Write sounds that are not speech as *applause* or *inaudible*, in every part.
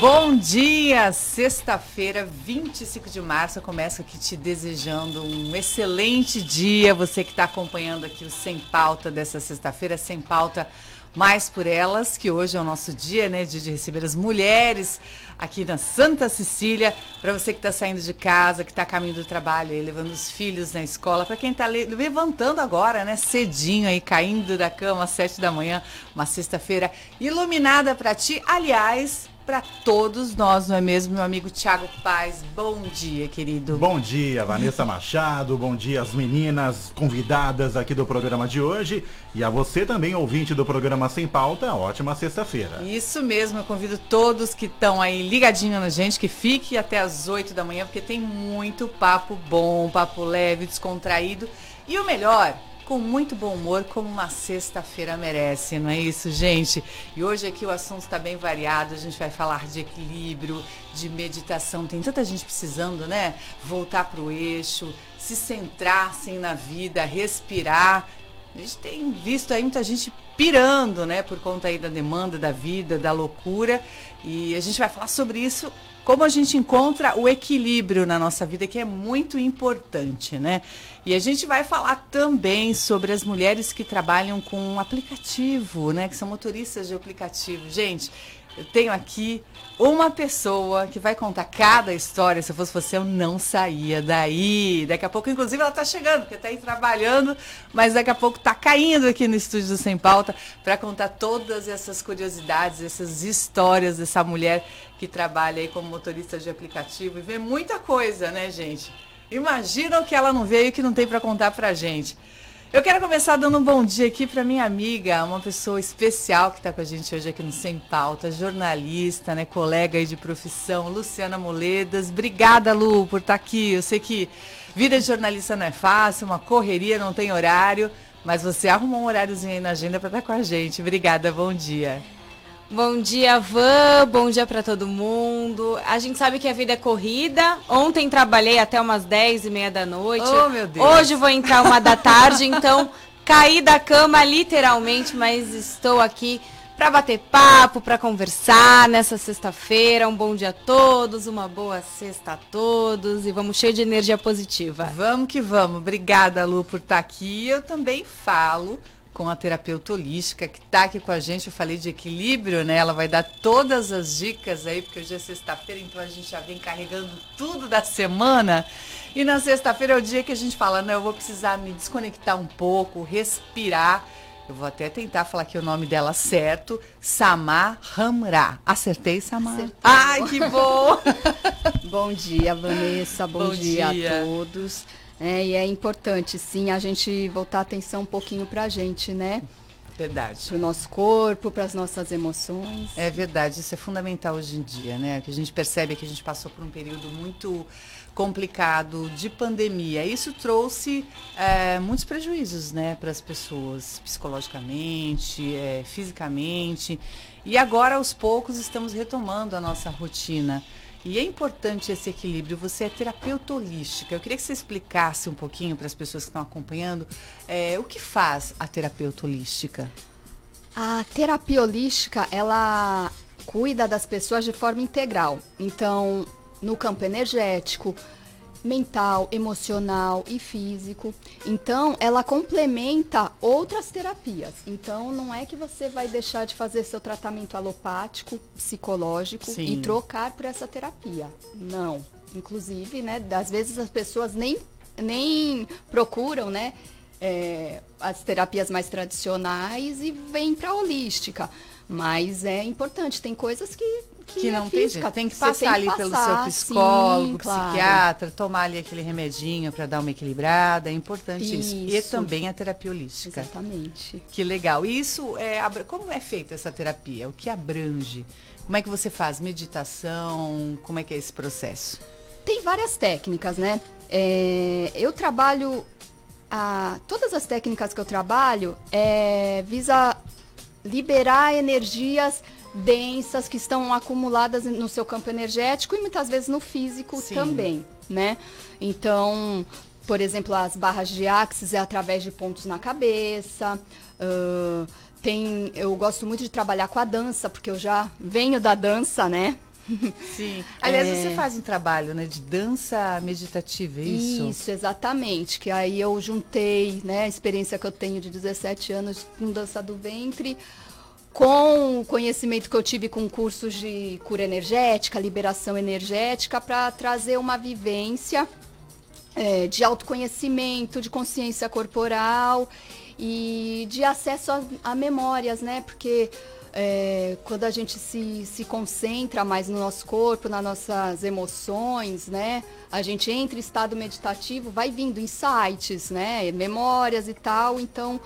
Bom dia! Sexta-feira, 25 de março. Eu começo aqui te desejando um excelente dia. Você que está acompanhando aqui o Sem Pauta dessa sexta-feira, Sem Pauta Mais por Elas, que hoje é o nosso dia, né? Dia de receber as mulheres aqui na Santa Cecília. Para você que está saindo de casa, que está caminho do trabalho, aí, levando os filhos na escola. Para quem está levantando agora, né? Cedinho aí, caindo da cama às sete da manhã. Uma sexta-feira iluminada para ti. Aliás, para todos nós, não é mesmo, meu amigo Tiago Paz? Bom dia, querido. Bom dia, Vanessa Machado. Bom dia, as meninas convidadas aqui do programa de hoje. E a você também, ouvinte do programa Sem Pauta, ótima sexta-feira. Isso mesmo, eu convido todos que estão aí ligadinho na gente, que fique até as 8 da manhã, porque tem muito papo bom, papo leve, descontraído. E o melhor, com muito bom humor, como uma sexta-feira merece, não é isso, gente? E hoje aqui o assunto está bem variado, a gente vai falar de equilíbrio, de meditação, tem tanta gente precisando, né? Voltar para o eixo, se centrar assim na vida, respirar. A gente tem visto aí muita gente pirando, né, por conta aí da demanda da vida, da loucura, e a gente vai falar sobre isso como a gente encontra o equilíbrio na nossa vida, que é muito importante, né? E a gente vai falar também sobre as mulheres que trabalham com um aplicativo, né? Que são motoristas de aplicativo. Gente, eu tenho aqui uma pessoa que vai contar cada história. Se eu fosse você, eu não saía daí. Daqui a pouco, inclusive, ela está chegando, porque está aí trabalhando, mas daqui a pouco está caindo aqui no estúdio do Sem Pauta para contar todas essas curiosidades, essas histórias dessa mulher que trabalha aí como motorista de aplicativo e vê muita coisa, né, gente? Imagina o que ela não veio e que não tem para contar para gente. Eu quero começar dando um bom dia aqui para minha amiga, uma pessoa especial que está com a gente hoje aqui no Sem Pauta, jornalista, né, colega aí de profissão, Luciana Moledas. Obrigada, Lu, por estar tá aqui. Eu sei que vida de jornalista não é fácil, uma correria, não tem horário, mas você arrumou um horáriozinho aí na agenda para estar tá com a gente. Obrigada, bom dia. Bom dia, Van. Bom dia para todo mundo. A gente sabe que a vida é corrida. Ontem trabalhei até umas 10 e meia da noite. Oh, meu Deus. Hoje vou entrar uma da tarde, então *laughs* caí da cama literalmente, mas estou aqui para bater papo, para conversar nessa sexta-feira. Um bom dia a todos, uma boa sexta a todos e vamos cheio de energia positiva. Vamos que vamos. Obrigada, Lu, por estar aqui. Eu também falo com a terapeuta holística que está aqui com a gente. Eu falei de equilíbrio, né? Ela vai dar todas as dicas aí, porque hoje é sexta-feira, então a gente já vem carregando tudo da semana. E na sexta-feira é o dia que a gente fala, não, eu vou precisar me desconectar um pouco, respirar. Eu vou até tentar falar aqui o nome dela certo. Samar Ramra. Acertei, Samar? Acertei. Ai, que bom! *laughs* bom dia, Vanessa. Bom, bom dia, dia a todos. É, e é importante, sim, a gente voltar a atenção um pouquinho para a gente, né? Verdade. Para o nosso corpo, para as nossas emoções. É verdade, isso é fundamental hoje em dia, né? Que a gente percebe que a gente passou por um período muito complicado de pandemia. Isso trouxe é, muitos prejuízos, né, para as pessoas, psicologicamente, é, fisicamente. E agora, aos poucos, estamos retomando a nossa rotina. E é importante esse equilíbrio. Você é terapeuta holística. Eu queria que você explicasse um pouquinho para as pessoas que estão acompanhando é, o que faz a terapeuta holística. A terapia holística, ela cuida das pessoas de forma integral. Então, no campo energético, mental, emocional e físico. Então, ela complementa outras terapias. Então, não é que você vai deixar de fazer seu tratamento alopático, psicológico Sim. e trocar por essa terapia. Não. Inclusive, né, às vezes as pessoas nem, nem procuram, né, é, as terapias mais tradicionais e vêm para a holística. Mas é importante, tem coisas que que, que não é tem jeito. Tem que passar tem ali pelo seu psicólogo, sim, psiquiatra, claro. tomar ali aquele remedinho para dar uma equilibrada. É importante isso. isso. E também a terapia holística. Exatamente. Que legal. E isso é. Como é feita essa terapia? O que abrange? Como é que você faz? Meditação? Como é que é esse processo? Tem várias técnicas, né? É, eu trabalho. A, todas as técnicas que eu trabalho é, visa liberar energias densas que estão acumuladas no seu campo energético e muitas vezes no físico Sim. também, né? Então, por exemplo, as barras de axis é através de pontos na cabeça. Uh, tem, eu gosto muito de trabalhar com a dança, porque eu já venho da dança, né? Sim. *laughs* Aliás, É. você faz um trabalho, né, de dança meditativa, é isso? Isso, exatamente. Que aí eu juntei, né, a experiência que eu tenho de 17 anos com dança do ventre, com o conhecimento que eu tive com cursos de cura energética, liberação energética, para trazer uma vivência é, de autoconhecimento, de consciência corporal e de acesso a, a memórias, né? Porque é, quando a gente se, se concentra mais no nosso corpo, nas nossas emoções, né? A gente entra em estado meditativo, vai vindo insights, né? Memórias e tal. Então,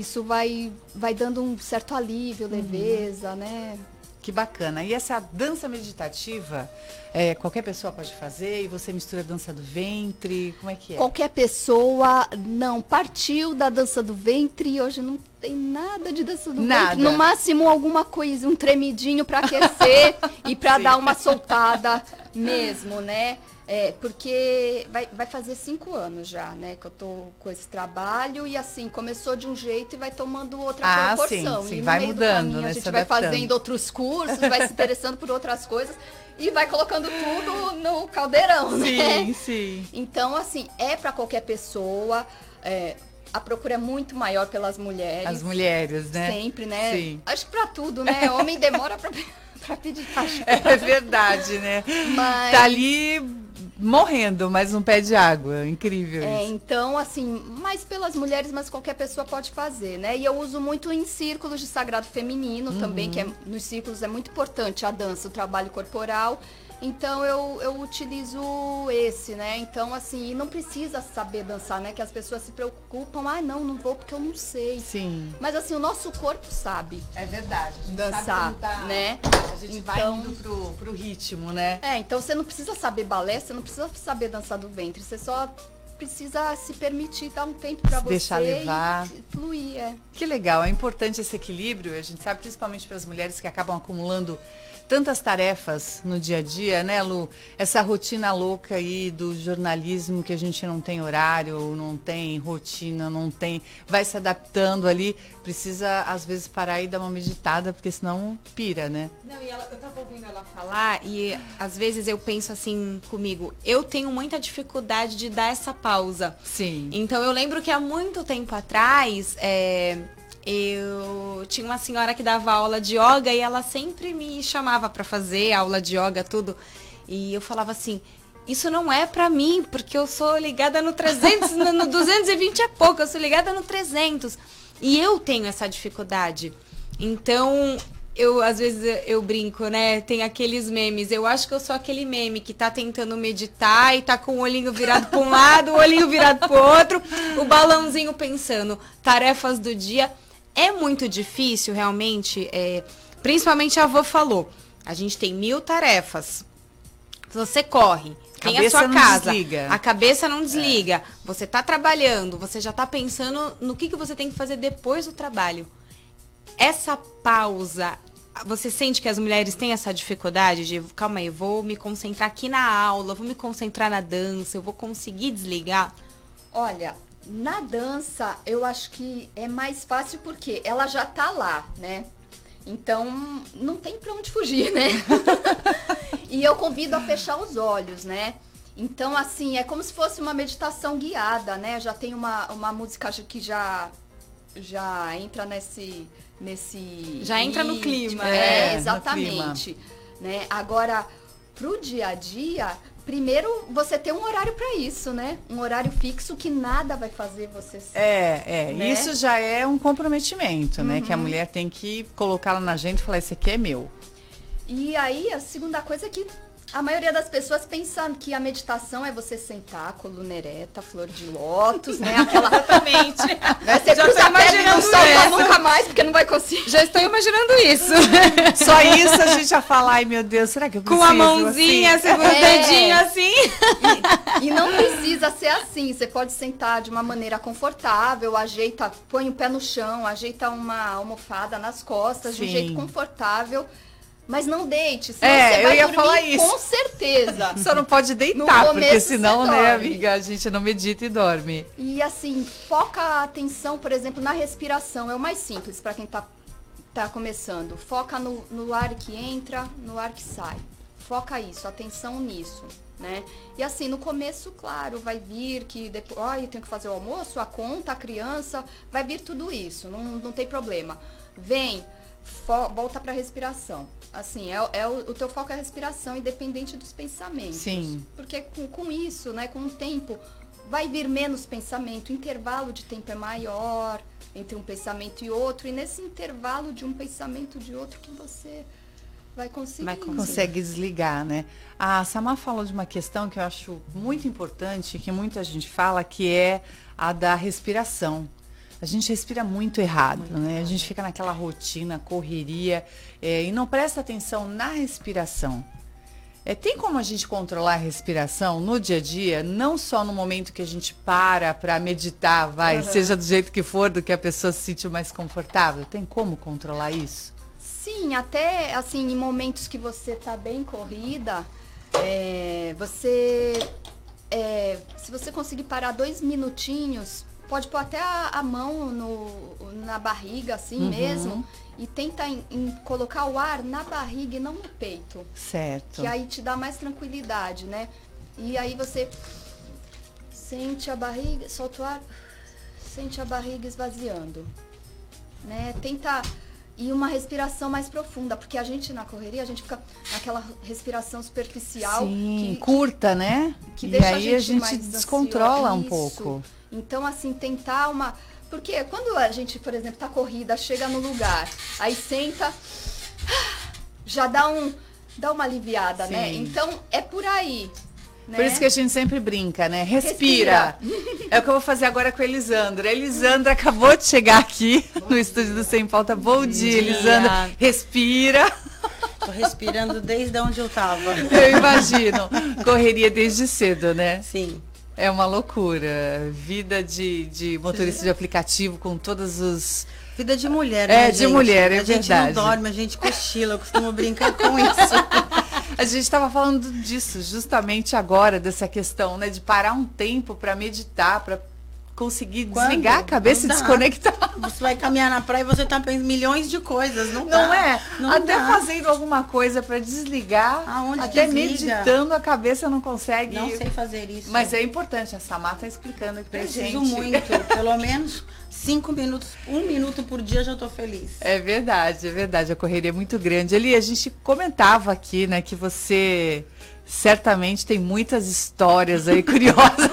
isso vai, vai dando um certo alívio, leveza, né? Que bacana. E essa dança meditativa, é, qualquer pessoa pode fazer? E você mistura a dança do ventre? Como é que é? Qualquer pessoa não partiu da dança do ventre e hoje não tem nada de dança do Nada. ventre. No máximo alguma coisa, um tremidinho para *laughs* aquecer e para dar uma soltada mesmo, né? É, porque vai, vai fazer cinco anos já, né? Que eu tô com esse trabalho e assim, começou de um jeito e vai tomando outra Ah, proporção. sim, sim, e vai mudando, caminho né? A gente vai adaptando. fazendo outros cursos, vai se interessando por outras coisas e vai colocando tudo no caldeirão, né? Sim, sim. Então, assim, é para qualquer pessoa. é, a procura é muito maior pelas mulheres. As mulheres, né? Sempre, né? Sim. Acho que pra tudo, né? Homem demora pra, *laughs* pra pedir *laughs* ajuda. É verdade, né? Mas- Tá ali morrendo, mas não pede água. Incrível É, isso. então, assim, mais pelas mulheres, mas qualquer pessoa pode fazer, né? E eu uso muito em círculos de sagrado feminino também, que é, nos círculos é muito importante a dança, o trabalho corporal. Então eu, eu utilizo esse, né? Então, assim, não precisa saber dançar, né? Que as pessoas se preocupam, ah, não, não vou porque eu não sei. Sim. Mas assim, o nosso corpo sabe. É verdade. A gente Dançar, tá- né? A gente vai Então- indo pro, pro ritmo, né? É, então você não precisa saber balé, você não precisa saber dançar do ventre, você só precisa se permitir dar um tempo pra Se você deixar levar. fluir, é. Que legal, é importante esse equilíbrio, a gente sabe principalmente para as mulheres que acabam acumulando tantas tarefas no dia a dia, né, Lu? Essa rotina louca aí do jornalismo que a gente não tem horário, não tem rotina, não tem, vai se adaptando ali, precisa às vezes parar e dar uma meditada, porque senão pira, né? Não, e ela, eu tava ouvindo ela falar e às vezes eu penso assim comigo, eu tenho muita dificuldade de dar essa pausa. Sim. Então eu lembro que há muito tempo atrás é, eu tinha uma senhora que dava aula de yoga e ela sempre me chamava para fazer aula de yoga, tudo. E eu falava assim, isso não é pra mim, porque eu sou ligada no 300, *laughs* no, no 220 é pouco, eu sou ligada no 300. E eu tenho essa dificuldade. Então, eu às vezes eu brinco, né? Tem aqueles memes. Eu acho que eu sou aquele meme que tá tentando meditar e tá com o olhinho virado para um lado, o olhinho virado pro outro, o balãozinho pensando tarefas do dia. É muito difícil, realmente. é, principalmente a avó falou. A gente tem mil tarefas. Você corre, tem a sua casa, desliga. a cabeça não desliga. Você tá trabalhando, você já tá pensando no que, que você tem que fazer depois do trabalho. Essa pausa, você sente que as mulheres têm essa dificuldade de, calma aí, vou me concentrar aqui na aula, vou me concentrar na dança, eu vou conseguir desligar? Olha, na dança eu acho que é mais fácil porque ela já tá lá, né? Então não tem pra onde fugir, né? *laughs* e eu convido a fechar os olhos, né? Então, assim, é como se fosse uma meditação guiada, né? Já tem uma, uma música que já, já entra nesse. nesse Já entra no clima, é, É, no exatamente. Né? Agora, pro dia a dia, primeiro você tem um horário para isso, né? Um horário fixo que nada vai fazer você É, é, Né? isso já é um comprometimento, né? Que a mulher tem que colocá-la na agenda e falar, esse aqui é meu. E aí, a segunda coisa é que a maioria das pessoas pensa que a meditação é você sentar, coluna ereta, flor de lótus, né? Aquela. Exatamente. *laughs* Né? Você Já cruza tô a perna e não imaginando solta essa. nunca mais, porque não vai conseguir. Já estou imaginando isso. *laughs* Só isso a gente já fala, ai meu Deus, será que eu Com preciso? a mãozinha, assim? segura É. o dedinho assim. E não precisa ser assim. Você pode sentar de uma maneira confortável, ajeita, põe o pé no chão, ajeita uma almofada nas costas, de um Sim. jeito confortável. Mas não deite, senão É, você eu vai ia dormir falar isso. com certeza. *laughs* Só não pode deitar, porque senão, né, amiga, a gente não medita e dorme. E assim, foca a atenção, por exemplo, na respiração. É o mais simples para quem tá, tá começando. Foca no, no ar que entra, no ar que sai. foca isso, atenção nisso, né? E assim, no começo, claro, vai vir que depois, ai, eu tenho que fazer o almoço, a conta, a criança, vai vir tudo isso, não, não tem problema. Vem, volta para a respiração. Assim, é, é o, o, teu foco é a respiração, independente dos pensamentos. Sim. Porque com, com isso, né, com o tempo, vai vir menos pensamento, o intervalo de tempo é maior entre um pensamento e outro, e nesse intervalo de um pensamento de outro que você vai conseguir. Vai consegue desligar, né? A Samar falou de uma questão que eu acho muito importante, que muita gente fala, que é a da respiração. A gente respira muito errado, muito né? Errado. A gente fica naquela rotina, correria, é, e não presta atenção na respiração. É, tem como a gente controlar a respiração no dia a dia, não só no momento que a gente para para meditar, vai, uhum. seja do jeito que for, do que a pessoa se sente mais confortável? Tem como controlar isso? Sim, até assim, em momentos que você tá bem corrida, é, você. É, se você conseguir parar dois minutinhos, pode pôr até a, a mão no, na barriga, assim uhum. mesmo e tenta em, em colocar o ar na barriga e não no peito. Certo. Que aí te dá mais tranquilidade, né? E aí você sente a barriga, solta o ar, sente a barriga esvaziando. Né? Tenta e uma respiração mais profunda, porque a gente na correria, a gente fica naquela respiração superficial. Sim, que, curta, né? Que e aí a gente, a gente descontrola um pouco. Então, assim, tentar uma porque quando a gente, por exemplo, tá corrida, chega no lugar, aí senta, já dá um dá uma aliviada, né? Sim. né? Então é por aí. Né? Por isso que a gente sempre brinca, né? Respira. Respira. *laughs* É o que eu vou fazer agora com a Elisandra. A Elisandra acabou de chegar aqui Bom no dia. estúdio do Sem Pauta. Bom, Bom dia, dia, Elisandra. Respira. Tô respirando desde onde eu tava. Eu imagino. Correria desde cedo, né? Sim. É uma loucura. Vida de, de motorista de aplicativo com todos os. Vida de mulher, é, né? É, de gente? mulher, é a verdade. A gente não dorme, a gente cochila, eu costumo brincar com isso. *laughs* a gente estava falando disso justamente agora, dessa questão, né? De parar um tempo para meditar, para conseguir Quando? desligar a cabeça e desconectar. *laughs* Você vai caminhar na praia e você tá pensando milhões de coisas, não, não dá. é? Não até dá. fazendo alguma coisa para desligar, Aonde até desliga? meditando a cabeça não consegue. Não sei fazer isso. Mas é importante, a Samar tá explicando aqui pra Preciso gente. muito, *laughs* pelo menos cinco minutos, um minuto por dia já tô feliz. É verdade, é verdade, a correria é muito grande. Ali a gente comentava aqui, né, que você certamente tem muitas histórias aí *laughs* curiosas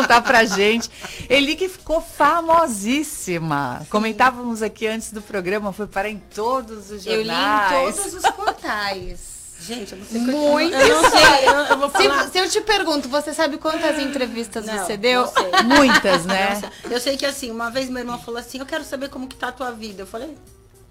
contar pra gente. Eli que ficou famosíssima. Sim. Comentávamos aqui antes do programa, foi para em todos os jornais. Eu li em todos os portais. Gente, eu não sei Muito eu não sei, eu, eu vou falar. Se, se, eu te pergunto, você sabe quantas entrevistas não, você deu? Muitas, né? Eu sei que assim, uma vez meu irmão falou assim, eu quero saber como que tá a tua vida. Eu falei,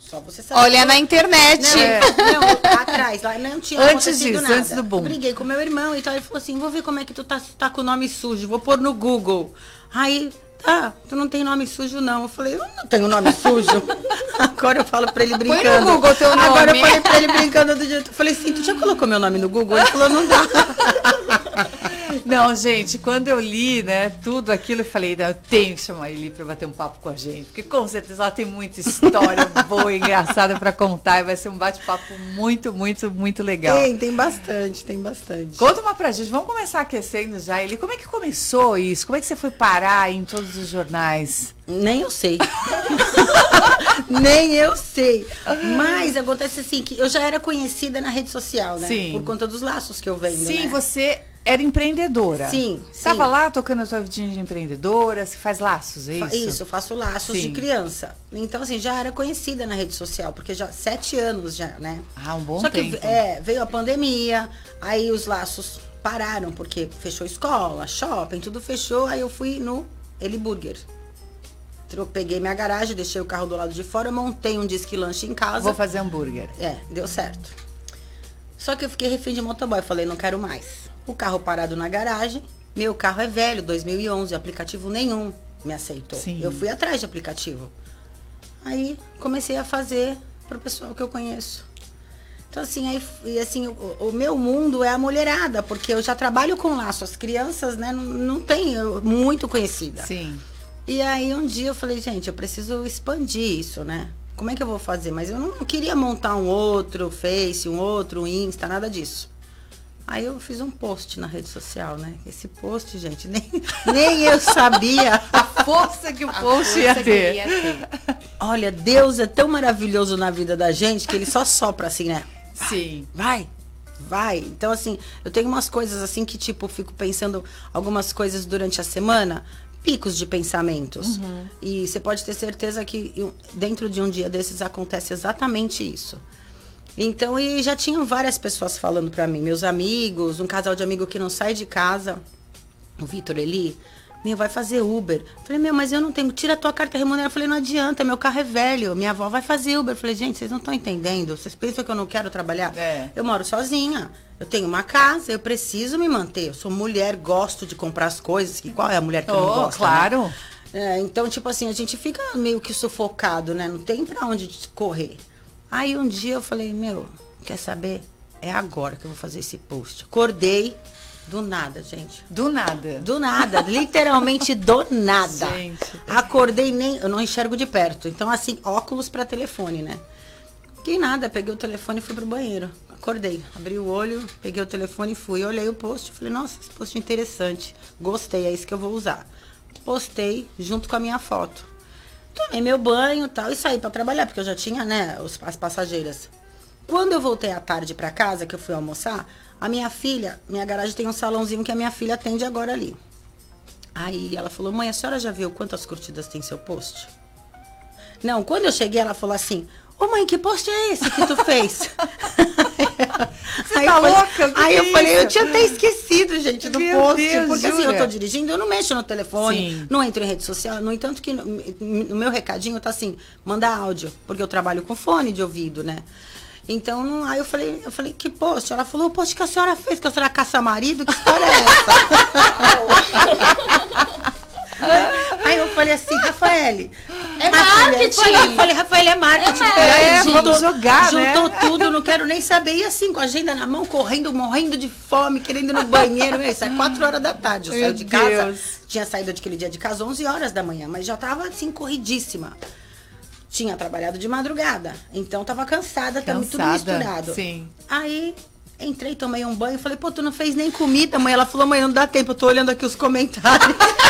só você sabe. Olha na internet. Não, é. não, atrás, lá não tinha Antes disso, nada. antes do boom. briguei com meu irmão e tal. Ele falou assim: vou ver como é que tu tá, tá com o nome sujo, vou pôr no Google. Aí, tá, tu não tem nome sujo, não. Eu falei, eu não tenho nome sujo. *laughs* Agora eu falo pra ele brincando. Põe no Google teu nome. Agora eu falei pra ele brincando do jeito. Eu falei assim, tu já colocou meu nome no Google? Ele falou, não dá. *laughs* Não, gente, quando eu li, né, tudo aquilo, eu falei, eu tenho que chamar a Eli para bater um papo com a gente, porque com certeza ela tem muita história boa e engraçada para contar e vai ser um bate-papo muito, muito, muito legal. Tem, tem bastante, tem bastante. Conta uma pra gente, vamos começar aquecendo já, Eli, como é que começou isso? Como é que você foi parar em todos os jornais? Nem eu sei. *laughs* Nem eu sei. Mas acontece assim, que eu já era conhecida na rede social, né? Sim. Por conta dos laços que eu vendo, Sim, né? você era empreendedora. Sim. Estava lá tocando a sua vidinha de empreendedora, você faz laços, é isso? Isso, eu faço laços Sim. de criança. Então, assim, já era conhecida na rede social, porque já sete anos já, né? Ah, um bom Só tempo. que é, veio a pandemia, aí os laços pararam, porque fechou escola, shopping, tudo fechou, aí eu fui no Eli Burger. Peguei minha garagem, deixei o carro do lado de fora, montei um disque lanche em casa. Vou fazer hambúrguer. É, deu certo. Só que eu fiquei refém de motoboy, falei, não quero mais o carro parado na garagem. Meu carro é velho, 2011, aplicativo nenhum me aceitou. Sim. Eu fui atrás de aplicativo. Aí comecei a fazer para o pessoal que eu conheço. Então, assim, aí, assim o, o, meu mundo é a mulherada, porque eu já trabalho com laço. As crianças, né, não, não tem muito conhecida. Sim. E aí, um dia eu falei, gente, eu preciso expandir isso, né? Como é que eu vou fazer? Mas eu não queria montar um outro Face, um outro Insta, nada disso. Aí eu fiz um post na rede social, né? Esse post, gente, *laughs* nem, nem eu sabia a força que o post ia, ter. ia ter. Olha, Deus é tão maravilhoso na vida da gente que ele só sopra assim, né? Sim. Vai, vai. Então, assim, eu tenho umas coisas assim que, tipo, fico pensando algumas coisas durante a semana, picos de pensamentos. Uhum. E você pode ter certeza que dentro de um dia desses acontece exatamente isso. Então, e já tinham várias pessoas falando para mim, meus amigos, um casal de amigo que não sai de casa, o Vitor Eli, meu, vai fazer Uber. Falei, meu, mas eu não tenho, tira a tua carta remunerada. Falei, não adianta, meu carro é velho, minha avó vai fazer Uber. Falei, gente, vocês não estão entendendo, vocês pensam que eu não quero trabalhar? É. Eu moro sozinha, eu tenho uma casa, eu preciso me manter. Eu sou mulher, gosto de comprar as coisas, que qual é a mulher que oh, não gosta? Né? Claro. Né? É, então, tipo assim, a gente fica meio que sufocado, né? Não tem pra onde correr. Aí um dia eu falei, meu, quer saber? É agora que eu vou fazer esse post. Acordei do nada, gente. Do nada. Do nada, *laughs* literalmente do nada. Gente. Acordei nem, eu não enxergo de perto. Então assim, óculos para telefone, né? Que nada, peguei o telefone e fui pro banheiro. Acordei, abri o olho, peguei o telefone e fui, olhei o post, falei: "Nossa, esse post é interessante. Gostei, é isso que eu vou usar". Postei junto com a minha foto. Tomei meu banho e tal e saí para trabalhar, porque eu já tinha, né, os, as passageiras. Quando eu voltei à tarde para casa, que eu fui almoçar, a minha filha, minha garagem tem um salãozinho que a minha filha atende agora ali. Aí ela falou: "Mãe, a senhora já viu quantas curtidas tem seu post?" Não, quando eu cheguei, ela falou assim: Ô mãe, que post é esse que tu fez? *laughs* Você aí tá louca? aí eu falei, eu tinha até esquecido, gente, do Meu post. Deus, porque jura? assim, eu tô dirigindo, eu não mexo no telefone, Sim. não entro em rede social. No entanto, que no, no meu recadinho tá assim, manda áudio, porque eu trabalho com fone de ouvido, né? Então, aí eu falei, eu falei, que post? Ela falou, o post que a senhora fez, que a senhora caça marido, que história é essa? *laughs* aí eu falei assim, Rafael, é marketing. Eu falei, Rafael, é marketing. É, é juntou, vamos jogar, Juntou né? tudo, não quero nem saber. E assim, com a agenda na mão, correndo, morrendo de fome, querendo ir no banheiro. Isso é quatro horas da tarde. Eu saí de casa. Deus. Tinha saído daquele dia de casa 11 horas da manhã, mas já tava assim, corridíssima. Tinha trabalhado de madrugada. Então tava cansada, cansada tudo misturado. Sim. Aí Entrei, tomei um banho, falei, pô, tu não fez nem comida, mãe. Ela falou, mãe, não dá tempo, eu tô olhando aqui os comentários. *laughs*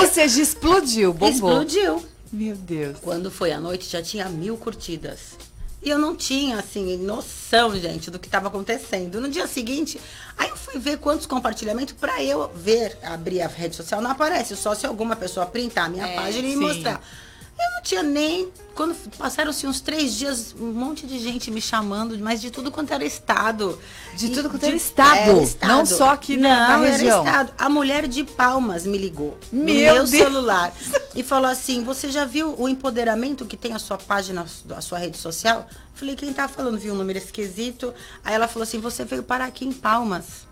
Ou seja, explodiu, bombou. Explodiu. Meu Deus. Quando foi à noite, já tinha mil curtidas. E eu não tinha, assim, noção, gente, do que estava acontecendo. No dia seguinte, aí eu fui ver quantos compartilhamentos para eu ver, abrir a rede social, não aparece, só se alguma pessoa printar a minha é, página e sim. mostrar. Eu não tinha nem. Quando passaram-se uns três dias, um monte de gente me chamando, mas de tudo quanto era estado. De tudo quanto era estado. Era estado. Não só aqui não, na, na região. A mulher de Palmas me ligou meu no meu Deus. celular e falou assim: Você já viu o empoderamento que tem a sua página, a sua rede social? Falei: Quem tá falando? Viu um número esquisito? Aí ela falou assim: Você veio parar aqui em Palmas.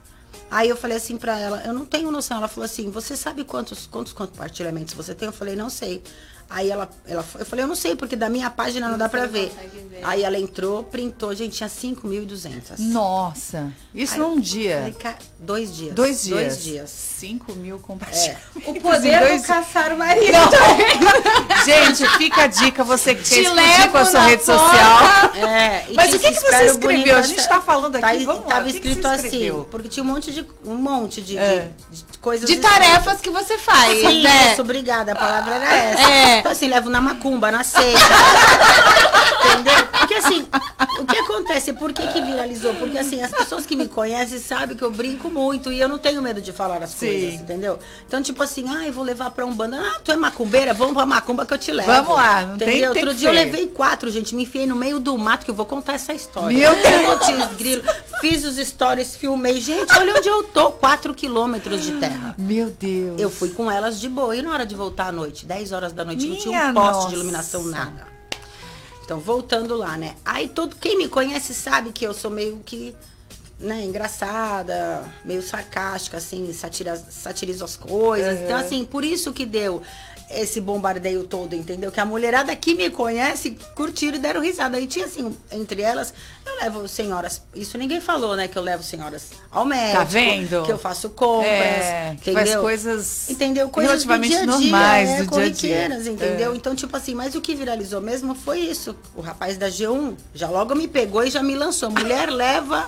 Aí eu falei assim para ela, eu não tenho noção. Ela falou assim, você sabe quantos, quantos compartilhamentos você tem? Eu falei, não sei. Aí ela, ela, eu falei, eu não sei, porque da minha página não dá pra ver. ver. Aí ela entrou, printou, gente, tinha 5.200. Nossa, isso Aí, num dia. Falei, dois dias. Dois dias. Dois dias. 5 mil compartilhamentos. É. O poder dois... caçar o marido. gente, fica a dica, você que quer explodir com a sua rede social. É, Mas o que, que você escreveu? A gente tá falando aqui, tá, vamos Tava lá, escrito que assim, porque tinha um monte de, um monte de, é. de, de coisas. De tarefas que você faz, Sim, né? Isso, obrigada, a palavra era essa. É. Então, assim, levo na macumba, na seita. *laughs* Entendeu? Porque assim, o que acontece? Por que, que viralizou? Porque assim, as pessoas que me conhecem sabem que eu brinco muito e eu não tenho medo de falar as Sim. coisas, entendeu? Então, tipo assim, ah, eu vou levar pra um banda. Ah, tu é macumbeira? Vamos pra macumba que eu te levo. Vamos lá, não entendeu? tem, Outro dia eu levei quatro, gente. Me enfiei no meio do mato que eu vou contar essa história. Meu Deus! grilo, fiz os stories, filmei. Gente, olha onde eu tô, quatro quilômetros de terra. Meu Deus. Eu fui com elas de boa. E na hora de voltar à noite, 10 horas da noite, não tinha um poste nossa. de iluminação, nada. Então, voltando lá, né? Aí todo quem me conhece sabe que eu sou meio que né, engraçada, meio sarcástica, assim, satira, satirizo as coisas. Uhum. Então, assim, por isso que deu esse bombardeio todo, entendeu? Que a mulherada que me conhece curtiram e deram risada. Aí tinha assim, entre elas, eu levo senhoras, isso ninguém falou, né? Que eu levo senhoras ao médico. Tá vendo? Que eu faço compras, é, entendeu? Faz coisas entendeu? Coisas relativamente do dia -dia, normais é, do dia a dia. entendeu? É. Então, tipo assim, mas o que viralizou mesmo foi isso. O rapaz da G1 já logo me pegou e já me lançou. Mulher leva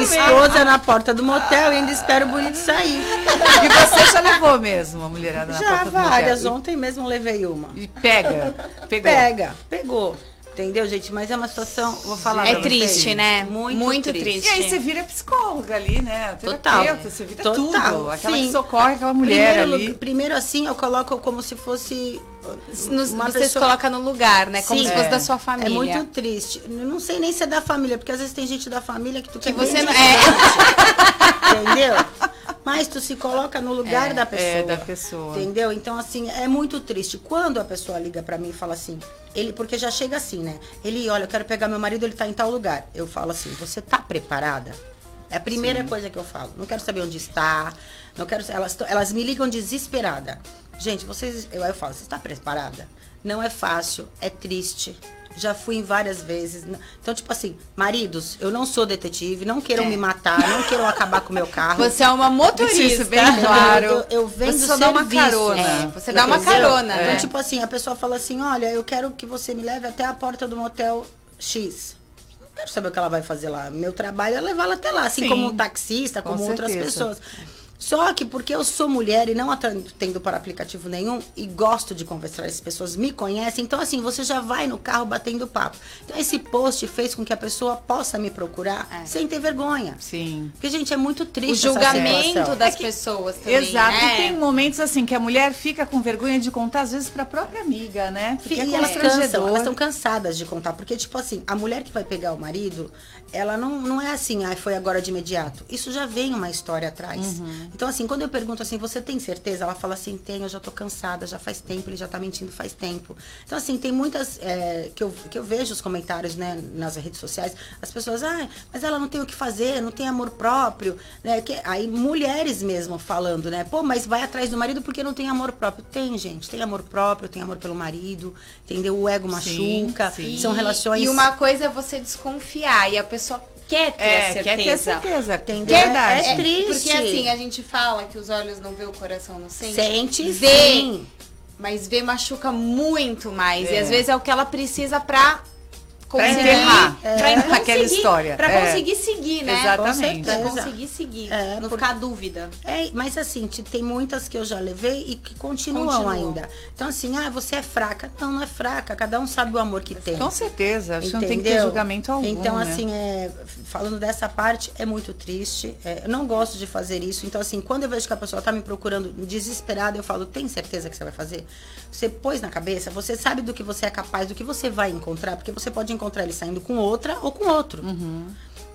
Esposa na porta do motel e ainda espera o bonito sair. E você já levou mesmo a mulherada na Já porta do motel? várias. E- Ontem mesmo levei uma. E pega. Pegou. Pega, pegou. Entendeu, gente? Mas é uma situação, vou falar É pra vocês, triste, né? Muito, Muito triste. E aí você vira psicóloga ali, né? Total. Você vira Total, tudo. Aquela sim. que socorre aquela mulher primeiro, ali. primeiro assim, eu coloco como se fosse Nos, uma você se pessoa- coloca no lugar, né? Como Sim. se fosse É. da sua família. É muito triste. Eu não sei nem se é da família, porque às vezes tem gente da família que tu Que quer você não- distante, *laughs* Entendeu? Mas tu se coloca no lugar É, da pessoa. é, da pessoa. Entendeu? Então, assim, é muito triste. Quando a pessoa liga pra mim e fala assim, ele, porque já chega assim, né? Ele, olha, eu quero pegar meu marido, ele tá em tal lugar. Eu falo assim, você tá preparada? É a primeira coisa que eu falo. Não quero saber onde está. Não quero. Elas, elas me ligam desesperada. Gente, vocês. Eu, eu falo, você está preparada? Não é fácil, é triste. Já fui várias vezes. Então, tipo assim, maridos, eu não sou detetive, não queiram me matar, não queiram acabar com o meu carro. Você é uma motorista. Bem claro. Eu, eu vendo Você só dá uma serviço. carona. É, você dá uma carona, Então, né? tipo assim, a pessoa fala assim, olha, eu quero que você me leve até a porta do motel X. Não quero saber o que ela vai fazer lá. Meu trabalho é levá-la até lá, assim Sim. como um taxista, Com como outras certeza. pessoas. Só que porque eu sou mulher e não atendo para aplicativo nenhum e gosto de conversar, as pessoas me conhecem, então assim, você já vai no carro batendo papo. Então esse post fez com que a pessoa possa me procurar É. sem ter vergonha. Sim. Porque, gente, é muito O triste essa julgamento das É que- pessoas também, Exato. né? E tem momentos assim que a mulher fica com vergonha de contar, às vezes, pra própria amiga, né? Porque é e elas cansam, elas estão cansadas de contar. Porque, tipo assim, a mulher que vai pegar o marido, ela não, não é assim, ah, foi agora de imediato. Isso já vem uma história atrás. Uhum. Então, assim, quando eu pergunto assim, você tem certeza? Ela fala assim, tenho, eu já tô cansada, já faz tempo, ele já tá mentindo faz tempo. Então, assim, tem muitas é, que, eu, que eu vejo os comentários, né, nas redes sociais, as pessoas, ah, mas ela não tem o que fazer, não tem amor próprio, né? Que, aí mulheres mesmo falando, né? Pô, mas vai atrás do marido porque não tem amor próprio. Tem, gente, tem amor próprio, tem amor pelo marido, entendeu? O ego Sim, machuca, sim. são relações. E uma coisa é você desconfiar e a pessoa quer ter a É, certeza. quer ter certeza. Entendeu? Verdade. É triste. Porque assim, a gente fala que os olhos não vê, o coração não sente. Sente, Vê. sim. Mas ver machuca muito mais. E É. às vezes é o que ela precisa pra Pra conseguir. enterrar pra é, conseguir- aquela história. Pra É. conseguir seguir, né? Exatamente. Pra Com certeza. conseguir seguir. É, não por- ficar dúvida. É, mas assim, te- tem muitas que eu já levei e que continuam, Continuam. ainda. Então, assim, ah, você é fraca. Não, não é fraca. Cada um sabe o amor que tem. Com certeza. Acho que não tem que ter Entendeu? julgamento algum. Então, né? assim, é, falando dessa parte, é muito triste. É, eu não gosto de fazer isso. Então, assim, quando eu vejo que a pessoa tá me procurando desesperada, eu falo, tem certeza que você vai fazer? Você pôs na cabeça, você sabe do que você é capaz, do que você vai encontrar, porque você pode encontrar ele saindo com outra ou com outro. Uhum.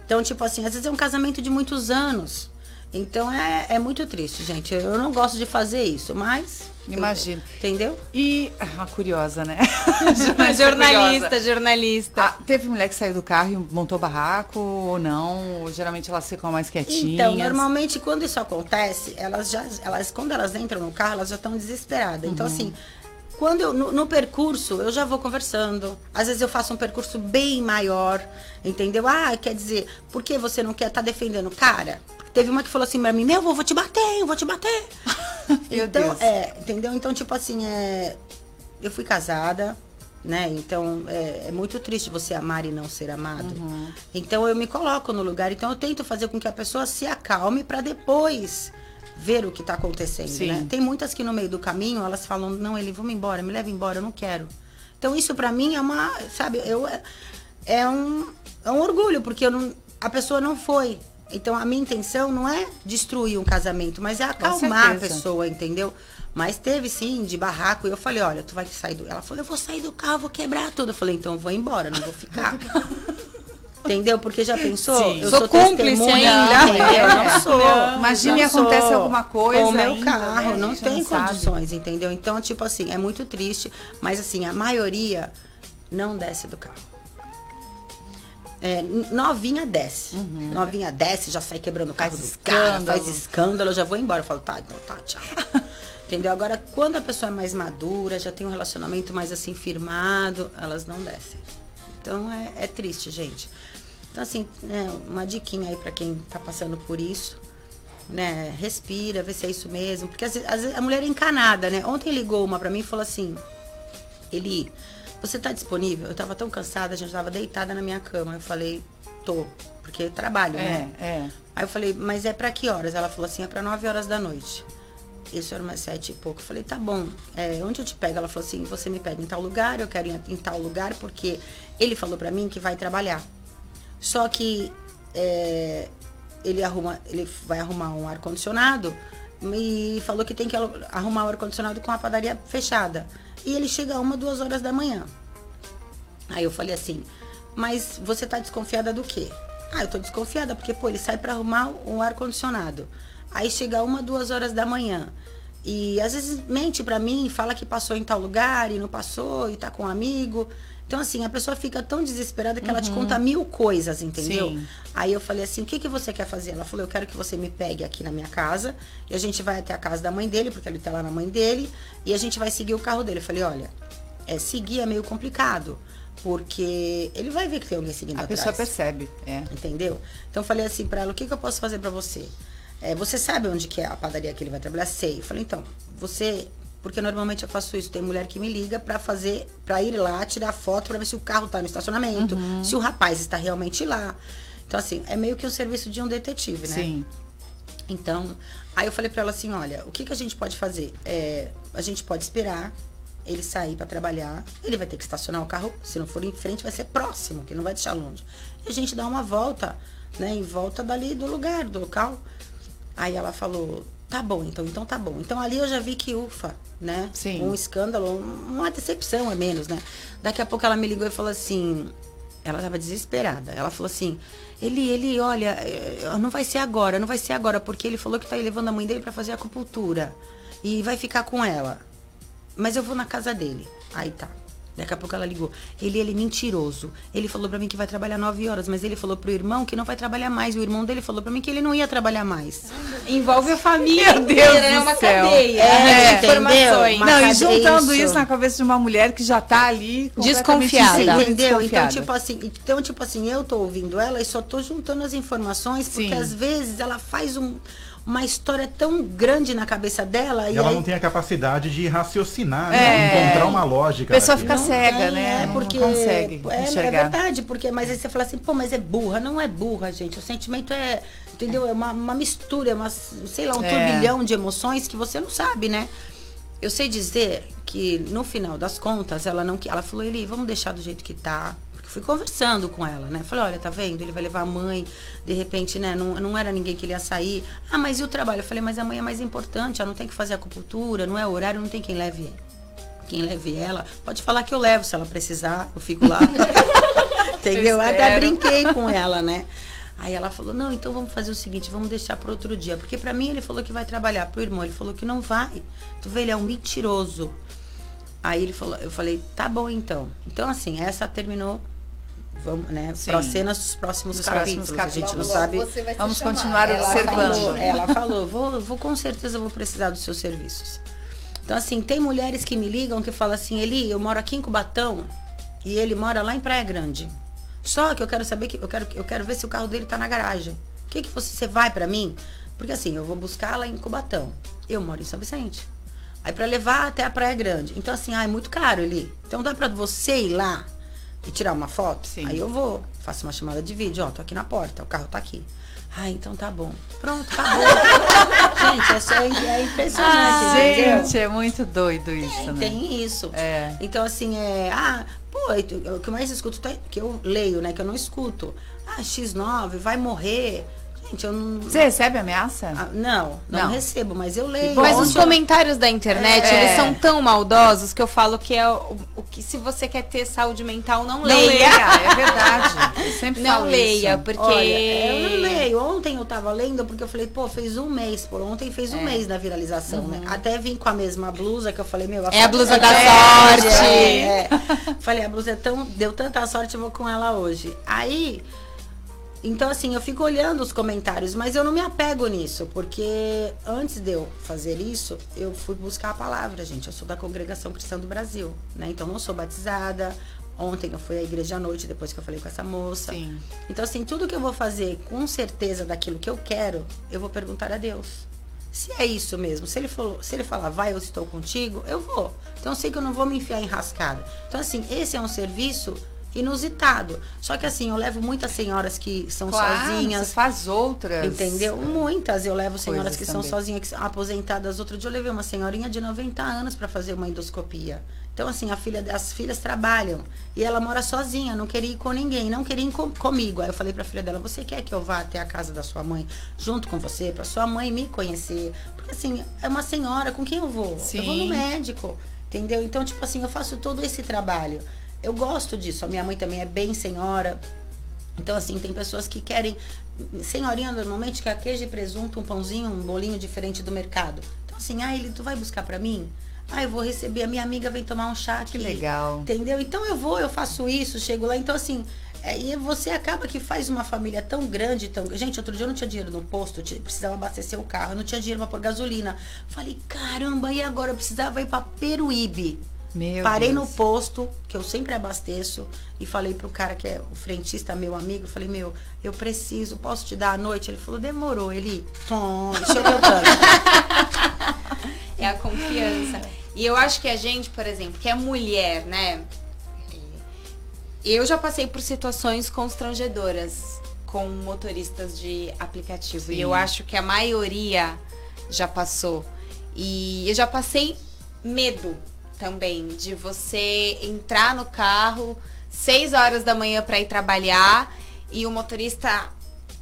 Então, tipo assim, às vezes é um casamento de muitos anos. Então é, é muito triste, gente. Eu não gosto de fazer isso, mas. Imagino. Entendeu? E. Ah, curiosa, né? *laughs* jornalista, curiosa. jornalista. Ah, teve mulher que saiu do carro e montou barraco ou não? Ou geralmente elas ficam mais quietinhas. Então, normalmente quando isso acontece, elas já, elas, quando elas entram no carro, elas já estão desesperadas. Então, assim, quando eu, no, no percurso, eu já vou conversando. Às vezes eu faço um percurso bem maior, entendeu? Ah, quer dizer, por que você não quer estar defendendo? Cara, teve uma que falou assim pra mim, meu, eu vou te bater, eu vou te bater. *laughs* Então, Deus. é, entendeu? Então, tipo assim, é, eu fui casada, né? Então, é, é muito triste você amar e não ser amado. Uhum. Então, eu me coloco no lugar. Então, eu tento fazer com que a pessoa se acalme para depois ver o que tá acontecendo, Sim. né? Tem muitas que no meio do caminho, elas falam, não, ele, vamos embora, me leva embora, eu não quero. Então, isso para mim é uma, sabe, eu, é, um, é um orgulho, porque eu não, a pessoa não foi. Então, a minha intenção não é destruir um casamento, mas é acalmar a pessoa, entendeu? Mas teve sim, de barraco, e eu falei, olha, tu vai sair do. Ela falou, eu vou sair do carro, vou quebrar tudo. Eu falei, então eu vou embora, não vou ficar. *laughs* Entendeu? Porque já pensou? Sim. Eu Sou sou, cúmplice testemunha, ainda. Eu não sou. Imagine acontece sou. alguma coisa Com o meu ainda, carro, né? Não tem não sabe. condições, entendeu? Então, tipo assim, é muito triste, mas assim, a maioria não desce do carro. É, novinha desce. Novinha desce, já sai quebrando o carro Faz dos caras, escândalo. faz escândalo, eu já vou embora. Eu falo, tá, então tá, tchau. *laughs* Entendeu? Agora, quando a pessoa é mais madura, já tem um relacionamento mais assim firmado, elas não descem. Então é, é triste, gente. Então, assim, né, uma diquinha aí pra quem tá passando por isso. Né, respira, vê se é isso mesmo. Porque às vezes, a mulher é encanada, né? Ontem ligou uma pra mim e falou assim: Eli, você tá disponível? Eu tava tão cansada, a gente tava deitada na minha cama. Eu falei, Tô, porque trabalho, É, né? é. Aí eu falei, mas é pra que horas? Ela falou assim, é pra 9 horas da noite. Isso era umas sete e pouco. Eu falei, tá bom, é, onde eu te pego? Ela falou assim, você me pega em tal lugar, eu quero ir em tal lugar, porque ele falou pra mim que vai trabalhar. Só que é, ele arruma, ele vai arrumar um ar-condicionado e falou que tem que arrumar o ar-condicionado com a padaria fechada. E ele chega uma, duas horas da manhã. Aí eu falei assim, mas você tá desconfiada do quê? Ah, eu tô desconfiada porque, pô, ele sai para arrumar um ar-condicionado. Aí chega uma, duas horas da manhã. E às vezes mente pra mim, fala que passou em tal lugar e não passou, e tá com um amigo. Então, assim, a pessoa fica tão desesperada que ela te conta mil coisas, entendeu? Sim. Aí eu falei assim, o que, que você quer fazer? Ela falou, eu quero que você me pegue aqui na minha casa e a gente vai até a casa da mãe dele, porque ele tá lá na mãe dele, e a gente vai seguir o carro dele. Eu falei, olha, é, seguir é meio complicado, porque ele vai ver que tem alguém seguindo A atrás. pessoa percebe. É. Entendeu? Então eu falei assim pra ela, o que, que eu posso fazer pra você? É, você sabe onde que é a padaria que ele vai trabalhar? Sei. Eu falei, então, você. Porque normalmente eu faço isso. Tem mulher que me liga pra fazer, pra ir lá, tirar foto pra ver se o carro tá no estacionamento, Uhum. se o rapaz está realmente lá. Então, assim, é meio que o serviço de um detetive, né? Sim. Então, aí eu falei pra ela assim, olha, o que, que a gente pode fazer? É, a gente pode esperar ele sair pra trabalhar, ele vai ter que estacionar o carro, se não for em frente, vai ser próximo, que não vai deixar longe. E a gente dá uma volta, né, em volta dali do lugar, do local. Aí ela falou, tá bom, então, então tá bom. Então ali eu já vi que ufa, né? Sim. Um escândalo, um- uma decepção é menos, né? Daqui a pouco ela me ligou e falou assim, ela tava desesperada. Ela falou assim, ele, ele, olha, eh, não vai ser agora, não vai ser agora, porque ele falou que tá levando a mãe dele pra fazer acupuntura. E vai ficar com ela. Mas eu vou na casa dele. Aí tá. Daqui a pouco ela ligou. Ele, ele é mentiroso. Ele falou pra mim que vai trabalhar nove horas, mas ele falou pro irmão que não vai trabalhar mais. O irmão dele falou pra mim que ele não ia trabalhar mais. Envolve a família Meu Deus né? do uma céu. cadeia É, de entendeu? informações. Não, e juntando isso. isso na cabeça de uma mulher que já tá ali Desconfiada. Entendeu? Então, desconfiada. tipo assim, então, tipo assim, eu tô ouvindo ela e só tô juntando as informações, porque Sim. às vezes ela faz um- uma história tão grande na cabeça dela E e, ela aí não tem a capacidade de raciocinar, É. né? encontrar uma lógica. A pessoa naquilo. fica cega, tem, né? É Não porque consegue é, é enxergar. verdade, porque mas aí você fala assim, pô, mas é burra, não é burra, gente. O sentimento é, entendeu? É uma, uma mistura, é uma, sei lá, um É. turbilhão de emoções que você não sabe, né? Eu sei dizer que no final das contas ela não, que- ela falou, Eli, vamos deixar do jeito que tá. Fui conversando com ela, né? Falei, olha, tá vendo? Ele vai levar a mãe, de repente, né? Não, não era ninguém que ele ia sair. Ah, mas e o trabalho? Eu falei, mas a mãe é mais importante, ela não tem que fazer acupuntura, não é horário, não tem quem leve quem leve ela, pode falar que eu levo se ela precisar, eu fico lá. *laughs* Entendeu? Eu Até brinquei com ela, né? Aí ela falou: "Não, então vamos fazer o seguinte, vamos deixar para outro dia, porque para mim ele falou que vai trabalhar, pro irmão ele falou que não vai. Tu vê, ele é um mentiroso". Aí ele falou, eu falei: "Tá bom então". Então assim, essa terminou Vamos, né? Para cenas dos próximos Dos capítulos. próximos A gente não capítulos. sabe. Vamos continuar Ela observando. Falou, ela falou, vou, vou com certeza vou precisar dos seus serviços. Então, assim, tem mulheres que me ligam que falam assim, Eli, eu moro aqui em Cubatão e ele mora lá em Praia Grande. Só que eu quero saber que eu quero, eu quero ver se o carro dele tá na garagem. O que, que você, você vai pra mim? Porque assim, eu vou buscar lá em Cubatão. Eu moro em São Vicente. Aí pra levar até a Praia Grande. Então, assim, ah, é muito caro, Eli. Então dá pra você ir lá e tirar uma foto? Sim. Aí eu vou, faço uma chamada de vídeo, ó, tô aqui na porta, o carro tá aqui. Ah, então tá bom. Pronto, acabou. *laughs* gente, é, só, é impressionante, Ah, entendeu? gente, é muito doido isso, Tem, né? tem isso. É. Então, assim, é. Ah, pô, o que eu mais escuto, tá- que eu leio, né? Que eu não escuto. Ah, X9, vai morrer. Gente, eu não. Você recebe ameaça? Ah, não, não, Não. recebo, mas eu leio. Mas os eu- comentários da internet, É. eles são tão maldosos que eu falo que é o, o que se você quer ter saúde mental, não, Não leia. leia, é verdade. Eu sempre Não falo leia, isso. porque... Olha, eu não leio. Ontem eu tava lendo porque eu falei, pô, fez um mês. Por ontem fez um É. mês da viralização, né? Uhum. Até vim com a mesma blusa que eu falei, meu, É a blusa da sorte. sorte. É, é. Falei, a blusa é tão, deu tanta sorte, eu vou com ela hoje. Aí, então assim, eu fico olhando os comentários, mas eu não me apego nisso, porque antes de eu fazer isso, eu fui buscar a palavra, gente. Eu sou da Congregação Cristã do Brasil, né? Então não sou batizada. Ontem eu fui à igreja à noite, depois que eu falei com essa moça. Sim. Então, assim, tudo que eu vou fazer com certeza daquilo que eu quero, eu vou perguntar a Deus. Se é isso mesmo, se ele, falou, se ele falar, vai, eu estou contigo, eu vou. Então, eu sei que eu não vou me enfiar em rascada. Então, assim, esse é um serviço inusitado. Só que assim, eu levo muitas senhoras que são claro, sozinhas. Você faz outras. Entendeu? Muitas. Eu levo senhoras que também. são sozinhas, que são aposentadas. Outro dia eu levei uma senhorinha de 90 anos para fazer uma endoscopia. Então, assim, a filha, as filhas trabalham e ela mora sozinha, não queria ir com ninguém, não queria ir com, comigo. Aí eu falei pra filha dela: Você quer que eu vá até a casa da sua mãe junto com você, pra sua mãe me conhecer? Porque, assim, é uma senhora, com quem eu vou? Sim. Eu vou no médico, entendeu? Então, tipo assim, eu faço todo esse trabalho. Eu gosto disso. A minha mãe também é bem senhora. Então, assim, tem pessoas que querem. Senhorinha normalmente quer queijo e presunto, um pãozinho, um bolinho diferente do mercado. Então, assim, ah, ele, tu vai buscar para mim? Ah, eu vou receber, a minha amiga vem tomar um chá aqui. Que legal. Entendeu? Então eu vou, eu faço isso, chego lá. Então, assim, é, e você acaba que faz uma família tão grande, tão. Gente, outro dia eu não tinha dinheiro no posto, eu precisava abastecer o carro, eu não tinha dinheiro para pôr gasolina. Falei, caramba, e agora? Eu precisava ir para Peruíbe. Meu Parei Deus. no posto, que eu sempre abasteço, e falei pro cara que é o frentista, meu amigo, falei, meu, eu preciso, posso te dar à noite? Ele falou, demorou. Ele, tom, meu *laughs* É a confiança. E eu acho que a gente, por exemplo, que é mulher, né? Eu já passei por situações constrangedoras com motoristas de aplicativo. Sim. E eu acho que a maioria já passou. E eu já passei medo também de você entrar no carro seis horas da manhã para ir trabalhar e o motorista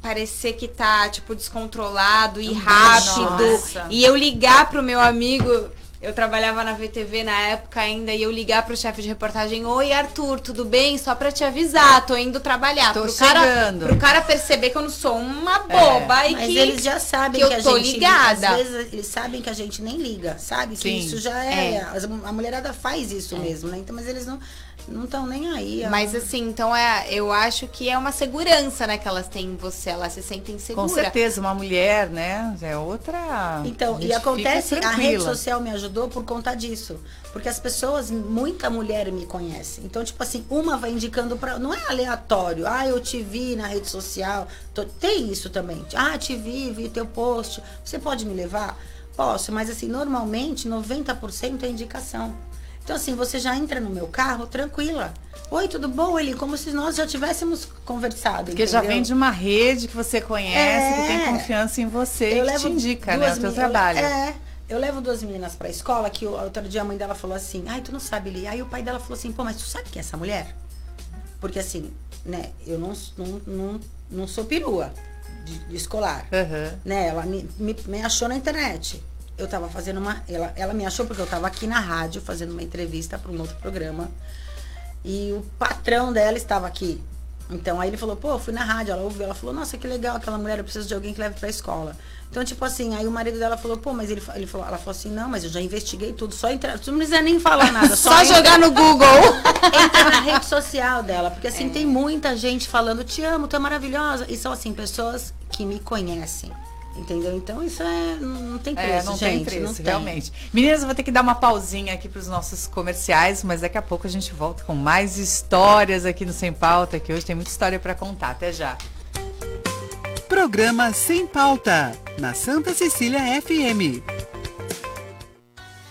parecer que tá tipo descontrolado e rápido Nossa. e eu ligar pro meu amigo eu trabalhava na VTV na época ainda e eu ligar pro chefe de reportagem: Oi, Arthur, tudo bem? Só pra te avisar, tô indo trabalhar. Tô pro chegando. Cara, pro cara perceber que eu não sou uma boba é, e mas que. eles já sabem que, que eu tô ligada. Às vezes eles sabem que a gente nem liga, sabe? Que Sim. isso já é, é. A mulherada faz isso é. mesmo, né? Então, mas eles não não estão nem aí. Ó. Mas assim, então é, eu acho que é uma segurança, né, que elas têm em você, elas se sentem seguras. Com certeza, uma mulher, né, é outra. Então, e acontece, a rede social me ajudou por conta disso. Porque as pessoas, muita mulher me conhece. Então, tipo assim, uma vai indicando para, não é aleatório. Ah, eu te vi na rede social. Tô, tem isso também. Ah, te vi, vi teu post. Você pode me levar? Posso, mas assim, normalmente 90% é indicação. Então, assim, você já entra no meu carro tranquila. Oi, tudo bom, Eli? Como se nós já tivéssemos conversado. Porque entendeu? já vem de uma rede que você conhece, é, que tem confiança em você, eu que te indica, né? O teu trabalho. É. Eu levo duas meninas pra escola que o outro dia a mãe dela falou assim, ai, tu não sabe, Eli. Aí o pai dela falou assim, pô, mas tu sabe quem é essa mulher? Porque assim, né, eu não, não, não, não sou perua de, de escolar. Uhum. Né? Ela me, me, me achou na internet eu estava fazendo uma. Ela, ela me achou porque eu estava aqui na rádio fazendo uma entrevista para um outro programa. E o patrão dela estava aqui. Então aí ele falou, pô, eu fui na rádio, ela ouviu, ela falou, nossa, que legal aquela mulher, eu preciso de alguém que leve pra escola. Então, tipo assim, aí o marido dela falou, pô, mas ele, ele falou, ela falou assim, não, mas eu já investiguei tudo, só entrar, tu não precisa nem falar nada, só, *laughs* só jogar no Google. *laughs* Entra na rede social dela, porque assim, é. tem muita gente falando, te amo, tu é maravilhosa. E são assim, pessoas que me conhecem. Entendeu? Então isso é. Não tem preço. É, não gente, tem preço, não realmente. Tem. Meninas, eu vou ter que dar uma pausinha aqui para os nossos comerciais, mas daqui a pouco a gente volta com mais histórias aqui no Sem Pauta, que hoje tem muita história para contar. Até já. Programa Sem Pauta, na Santa Cecília FM.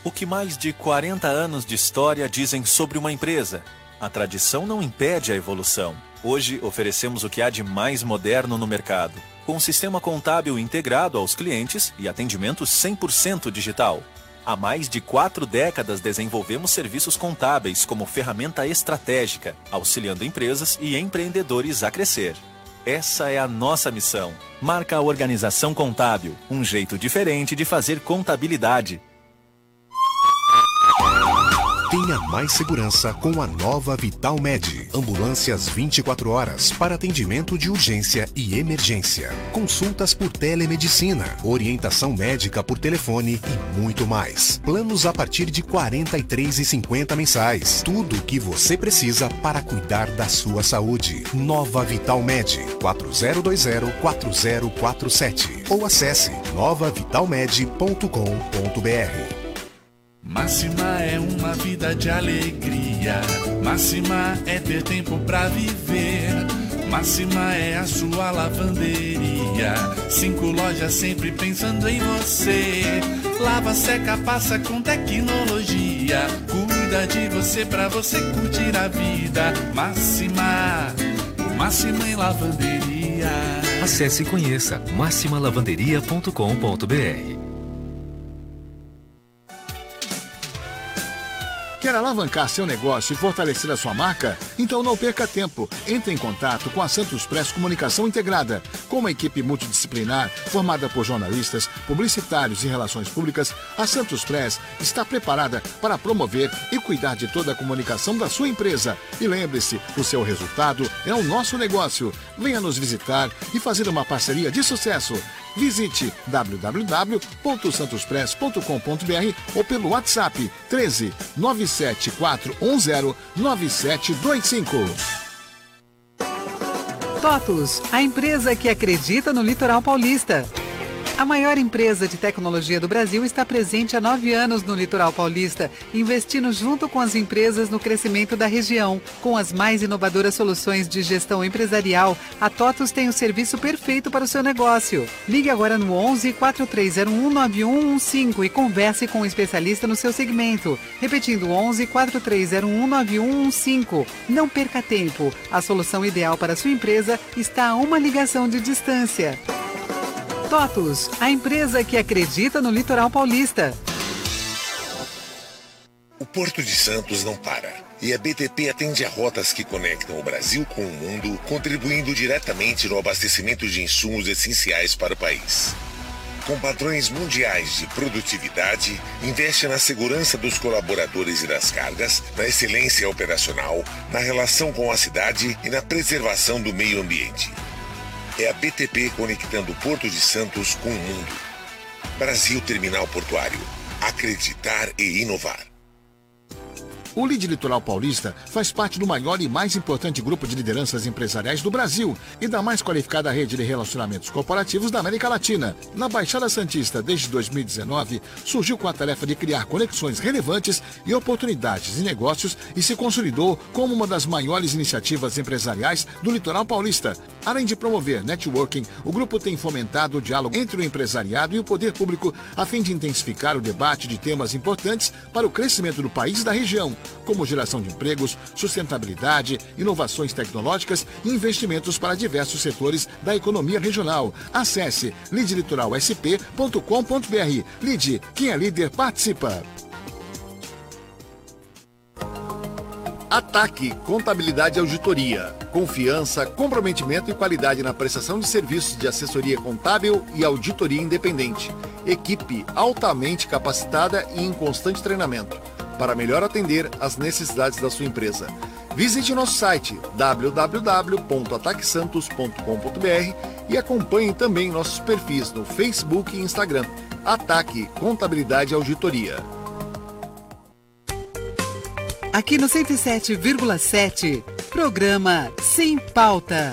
O que mais de 40 anos de história dizem sobre uma empresa? A tradição não impede a evolução. Hoje oferecemos o que há de mais moderno no mercado com um sistema contábil integrado aos clientes e atendimento 100% digital. Há mais de quatro décadas desenvolvemos serviços contábeis como ferramenta estratégica, auxiliando empresas e empreendedores a crescer. Essa é a nossa missão. Marca a organização contábil, um jeito diferente de fazer contabilidade. Tenha mais segurança com a nova Vital Med. Ambulâncias 24 horas para atendimento de urgência e emergência. Consultas por telemedicina, orientação médica por telefone e muito mais. Planos a partir de R$ 43,50 mensais. Tudo o que você precisa para cuidar da sua saúde. Nova Vital Med 4020-4047 ou acesse novavitalmed.com.br. Máxima é uma vida de alegria. Máxima é ter tempo para viver. Máxima é a sua lavanderia. Cinco lojas sempre pensando em você. Lava, seca, passa com tecnologia. Cuida de você pra você curtir a vida. Máxima, máxima em lavanderia. Acesse e conheça maximalavanderia.com.br. alavancar seu negócio e fortalecer a sua marca? Então não perca tempo. Entre em contato com a Santos Press Comunicação Integrada. Com uma equipe multidisciplinar formada por jornalistas, publicitários e relações públicas, a Santos Press está preparada para promover e cuidar de toda a comunicação da sua empresa. E lembre-se, o seu resultado é o nosso negócio. Venha nos visitar e fazer uma parceria de sucesso. Visite www.santospress.com.br ou pelo WhatsApp 13 97410 9725. TOTUS, a empresa que acredita no litoral paulista. A maior empresa de tecnologia do Brasil está presente há nove anos no litoral paulista, investindo junto com as empresas no crescimento da região. Com as mais inovadoras soluções de gestão empresarial, a TOTUS tem o serviço perfeito para o seu negócio. Ligue agora no 11 4301 9115 e converse com um especialista no seu segmento. Repetindo 11 4301 9115. Não perca tempo. A solução ideal para a sua empresa está a uma ligação de distância. TOTUS, a empresa que acredita no litoral paulista. O Porto de Santos não para. E a BTP atende a rotas que conectam o Brasil com o mundo, contribuindo diretamente no abastecimento de insumos essenciais para o país. Com padrões mundiais de produtividade, investe na segurança dos colaboradores e das cargas, na excelência operacional, na relação com a cidade e na preservação do meio ambiente. É a BTP conectando Porto de Santos com o mundo. Brasil Terminal Portuário. Acreditar e inovar. O Lead Litoral Paulista faz parte do maior e mais importante grupo de lideranças empresariais do Brasil e da mais qualificada rede de relacionamentos corporativos da América Latina. Na Baixada Santista, desde 2019, surgiu com a tarefa de criar conexões relevantes e oportunidades de negócios e se consolidou como uma das maiores iniciativas empresariais do litoral paulista. Além de promover networking, o grupo tem fomentado o diálogo entre o empresariado e o poder público a fim de intensificar o debate de temas importantes para o crescimento do país e da região como geração de empregos, sustentabilidade, inovações tecnológicas e investimentos para diversos setores da economia regional. Acesse lidlitoralsp.com.br. Lide, quem é líder participa. Ataque Contabilidade e Auditoria. Confiança, comprometimento e qualidade na prestação de serviços de assessoria contábil e auditoria independente. Equipe altamente capacitada e em constante treinamento para melhor atender às necessidades da sua empresa. Visite nosso site www.ataquesantos.com.br e acompanhe também nossos perfis no Facebook e Instagram. Ataque Contabilidade e Auditoria. Aqui no 107,7, programa Sem Pauta.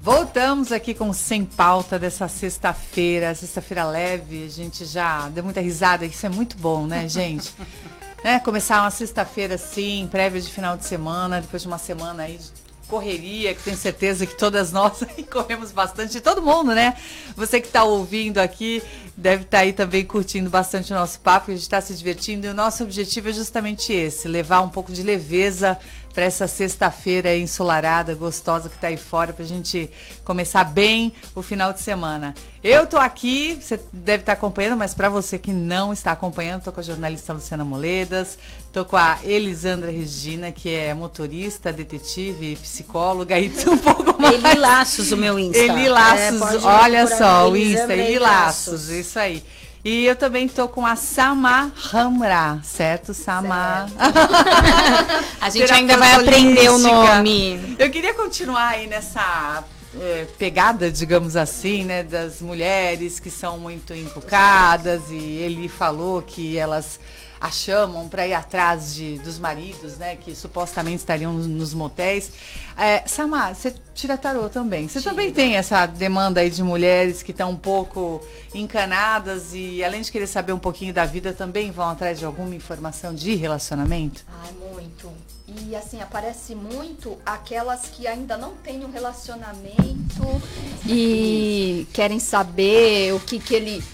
Voltamos aqui com Sem Pauta dessa sexta-feira, sexta-feira leve. A gente já deu muita risada, isso é muito bom, né, gente? *laughs* né? Começar uma sexta-feira assim, prévia de final de semana, depois de uma semana aí de correria, que tenho certeza que todas nós *laughs* corremos bastante, todo mundo, né? Você que está ouvindo aqui deve estar tá aí também curtindo bastante o nosso papo, a gente está se divertindo e o nosso objetivo é justamente esse, levar um pouco de leveza para essa sexta-feira ensolarada, gostosa que está aí fora, para a gente começar bem o final de semana. Eu tô aqui, você deve estar tá acompanhando, mas para você que não está acompanhando, tô com a jornalista Luciana Moledas, tô com a Elisandra Regina, que é motorista, detetive, psicóloga e um pouco *laughs* mais. Eli Laços, o meu Insta. Eli Laços, é, olha só, o Insta, Eli Laços, isso aí. E eu também tô com a Sama Ramra, certo? Sama. *laughs* A gente ainda vai aprender o nome. Eu queria continuar aí nessa é, pegada, digamos assim, né, das mulheres que são muito encucadas e ele falou que elas a chamam para ir atrás de, dos maridos, né, que supostamente estariam nos, motéis. É, Samar, você tira tarô também. Você também tem essa demanda aí de mulheres que estão um pouco encanadas e, além de querer saber um pouquinho da vida, também vão atrás de alguma informação de relacionamento? Ai, muito. E assim, aparece muito aquelas que ainda não têm um relacionamento e querem saber o que, que ele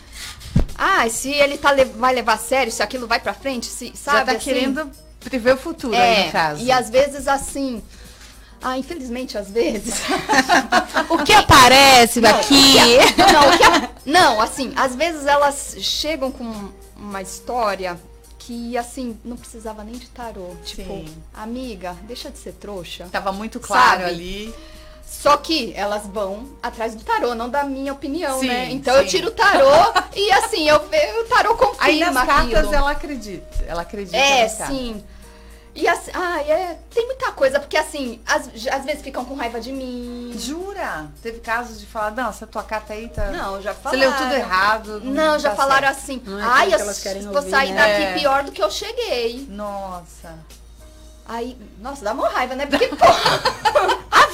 ah, se ele tá, vai levar a sério, se aquilo vai pra frente, se, sabe? Já tá assim, querendo prever o futuro é, aí, no caso. E às vezes assim. Ah, infelizmente, às vezes. *laughs* o que aparece não, aqui? Que, não, que, não, assim, às vezes elas chegam com uma história que, assim, não precisava nem de tarô. Tipo, Sim. amiga, deixa de ser trouxa. Tava muito claro sabe? ali. Só que elas vão atrás do tarô, não da minha opinião, sim, né? Então sim. eu tiro o tarô e assim, eu vejo o tarô confirma Aí nas cartas aquilo. ela acredita, ela acredita É, sim. E assim, ah, é, tem muita coisa, porque assim, às, vezes ficam com raiva de mim. Jura? Teve casos de falar, não, essa tua carta aí tá. Não, já falaram. Você leu tudo errado. Não, não já tá falaram certo. assim. Não é Ai, eu vou sair né? daqui é. pior do que eu cheguei. Nossa. Aí, nossa, dá uma raiva, né? Porque, *laughs* pô.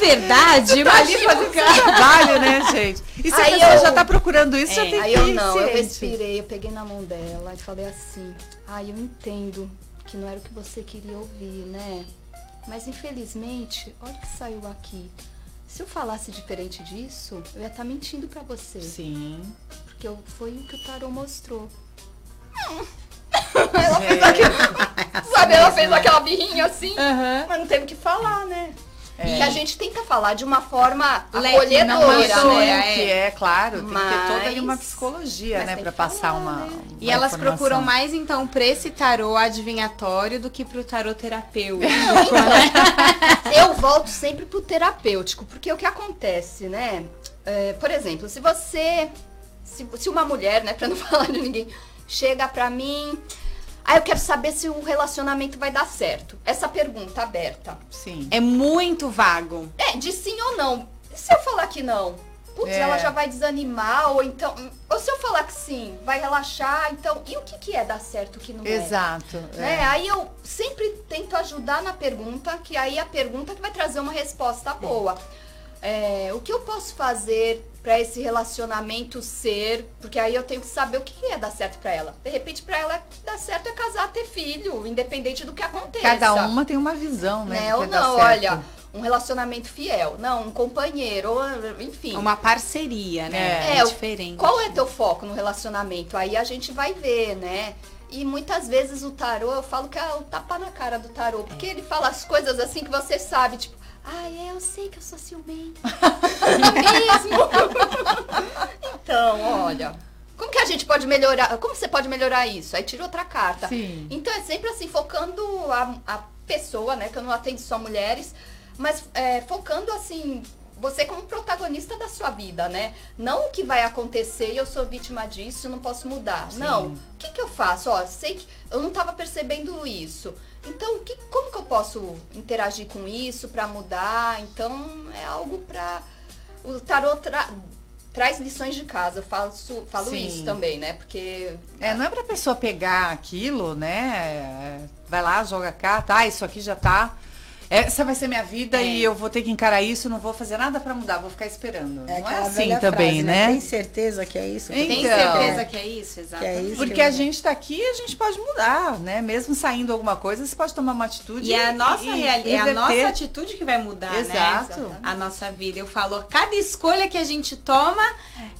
Verdade, tá ali fazendo trabalho, né, gente? E se aí a pessoa eu... já tá procurando isso, é, já tem aí que Aí eu não, eu respirei, eu peguei na mão dela e falei assim, ai, eu entendo que não era o que você queria ouvir, né? Mas infelizmente, olha o que saiu aqui. Se eu falasse diferente disso, eu ia estar tá mentindo para você. Sim. Porque foi o que o tarô mostrou. *laughs* ela fez aquela, sabe, ela fez aquela birrinha assim, uhum. mas não teve o que falar, né? É. E a gente tenta falar de uma forma Leve, acolhedora, né? Que é, claro, tem mas... que ter toda ali uma psicologia, né, para passar falar, uma, né? uma, E elas informação. procuram mais então para esse tarô adivinhatório do que para o tarô terapêutico. Então, né? eu volto sempre pro terapêutico, porque o que acontece, né? É, por exemplo, se você se, se uma mulher, né, para não *laughs* falar de ninguém, chega para mim, ah, eu quero saber se o relacionamento vai dar certo. Essa pergunta aberta. Sim. É muito vago. É, de sim ou não. E se eu falar que não? Putz, é. ela já vai desanimar, ou então. Ou se eu falar que sim, vai relaxar, então. E o que, que é dar certo o que não Exato, é? Exato. Né? É. Aí eu sempre tento ajudar na pergunta, que aí é a pergunta que vai trazer uma resposta boa. É, o que eu posso fazer para esse relacionamento ser, porque aí eu tenho que saber o que é dar certo para ela. De repente para ela dar certo é casar, ter filho, independente do que aconteça. Cada uma tem uma visão, né? né? Ou não, olha, um relacionamento fiel, não, um companheiro, ou, enfim. Uma parceria, né? É, é, é diferente. Qual é teu foco no relacionamento? Aí a gente vai ver, né? E muitas vezes o tarô, eu falo que é o tapa na cara do tarô, porque ele fala as coisas assim que você sabe, tipo, ah, é, eu sei que eu sou ciumenta. *laughs* mesmo. *laughs* então, olha. Como que a gente pode melhorar? Como você pode melhorar isso? Aí tira outra carta. Sim. Então é sempre assim, focando a, a pessoa, né? Que eu não atendo só mulheres, mas é, focando assim, você como protagonista da sua vida, né? Não o que vai acontecer e eu sou vítima disso, não posso mudar. Sim. Não. O que, que eu faço? Ó, sei que eu não estava percebendo isso. Então, que, como que eu posso interagir com isso para mudar? Então, é algo para o tarot tra traz lições de casa. Eu faço, falo Sim. isso também, né? Porque é, não é para pessoa pegar aquilo, né? Vai lá, joga carta, ah, isso aqui já tá essa vai ser minha vida é. e eu vou ter que encarar isso, não vou fazer nada para mudar, vou ficar esperando. É não é assim também, frase, né? né? Tem certeza que é isso? Então, Tem certeza que é isso, exatamente. É isso Porque a gente está aqui e a gente pode mudar, né? Mesmo saindo alguma coisa, você pode tomar uma atitude. E, é a nossa realidade, é a nossa atitude que vai mudar, né? Exato. né? A nossa vida. Eu falo, cada escolha que a gente toma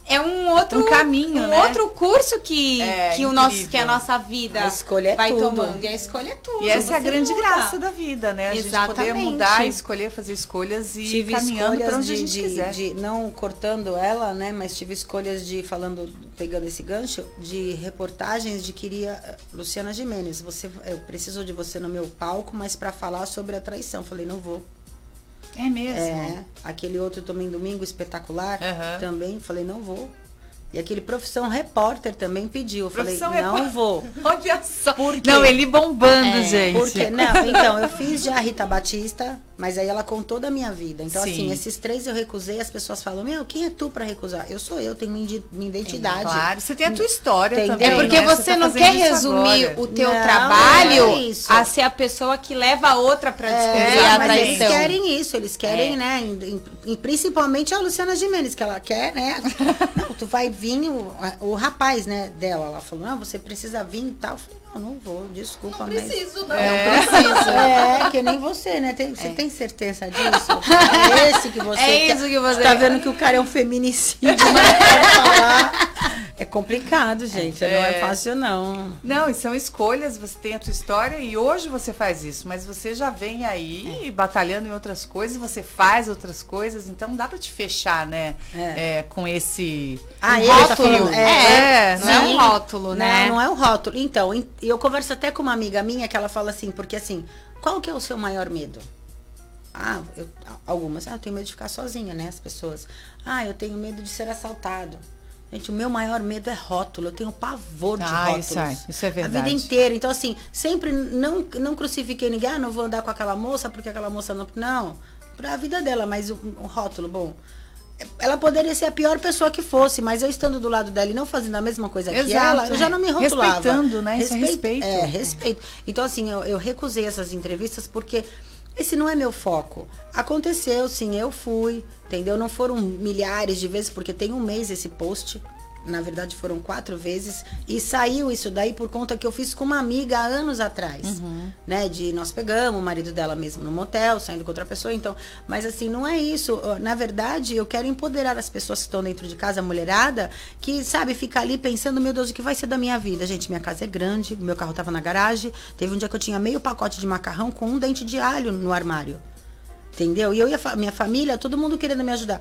é um outro um caminho, um né? outro curso que, é, que, o nosso, que a nossa vida a escolha é vai tudo. tomando. E a escolha é tudo. E essa é a grande muda. graça da vida, né? A Exatamente. Poder mudar, escolher, fazer escolhas e tive caminhando para onde de, a gente quiser. De, não cortando ela, né? Mas tive escolhas de, falando, pegando esse gancho, de reportagens de queria eh, Luciana Jimenez, você, eu preciso de você no meu palco, mas para falar sobre a traição. Falei, não vou. É mesmo? É, aquele outro também, Domingo Espetacular, uhum. também, falei, não vou. E aquele profissão repórter também pediu. Eu falei, não repórter. vou. *laughs* Olha só. Por quê? Não, ele bombando, é, gente. Porque, não, então, eu fiz já a Rita Batista, mas aí ela contou da minha vida. Então, Sim. assim, esses três eu recusei, as pessoas falam, meu, quem é tu para recusar? Eu sou eu, tenho minha, identidade. É, claro, você tem a tua história tem, também. É porque né? você, você tá não quer resumir agora. o teu não, trabalho é a ser a pessoa que leva a outra para descobrir é, a mas Eles querem isso, eles querem, é. né? E, e, principalmente a Luciana Gimenez, que ela quer, né? *laughs* tu vai vir, o, o rapaz, né, dela, ela falou, ah, você precisa vir e tal. Eu falei, não, não vou, desculpa, não mas. Preciso, não. É, não preciso. *laughs* É, que nem você, né? Tem, você é. tem certeza disso? É esse que *laughs* você. É isso que você. Tá vendo que o cara é um feminicídio, *laughs* mas pode falar. É complicado, gente. É. Não é fácil, não. Não, e são escolhas, você tem a tua história e hoje você faz isso, mas você já vem aí é. batalhando em outras coisas, você faz outras coisas, então dá para te fechar, né? É. é com esse ah, um rótulo. Tá falando, é, é, não é um rótulo, né? Não, não é um rótulo. Então, eu converso até com uma amiga minha que ela fala assim, porque assim, qual que é o seu maior medo? Ah, eu, algumas, ah, eu tenho medo de ficar sozinha, né? As pessoas. Ah, eu tenho medo de ser assaltado. Gente, o meu maior medo é rótulo. Eu tenho pavor de ah, rótulos. Isso é, isso é verdade. A vida inteira. Então, assim, sempre não, não crucifiquei ninguém. Ah, não vou andar com aquela moça porque aquela moça não. Não, para a vida dela, mas o, o, rótulo, bom. Ela poderia ser a pior pessoa que fosse, mas eu estando do lado dela e não fazendo a mesma coisa Exato, que ela, eu já não me rotulava. Respeitando, né? Respeito, isso é respeito. É, respeito. Então, assim, eu, eu recusei essas entrevistas porque esse não é meu foco. Aconteceu, sim, eu fui, entendeu? Não foram milhares de vezes, porque tem um mês esse post na verdade foram quatro vezes, e saiu isso daí por conta que eu fiz com uma amiga há anos atrás, uhum. né? De nós pegamos o marido dela mesmo no motel, saindo com outra pessoa, então, mas assim, não é isso. Na verdade, eu quero empoderar as pessoas que estão dentro de casa, a mulherada, que, sabe, fica ali pensando, meu Deus, o que vai ser da minha vida? Gente, minha casa é grande, meu carro tava na garagem, teve um dia que eu tinha meio pacote de macarrão com um dente de alho no armário. Entendeu? E eu e a minha família, todo mundo querendo me ajudar.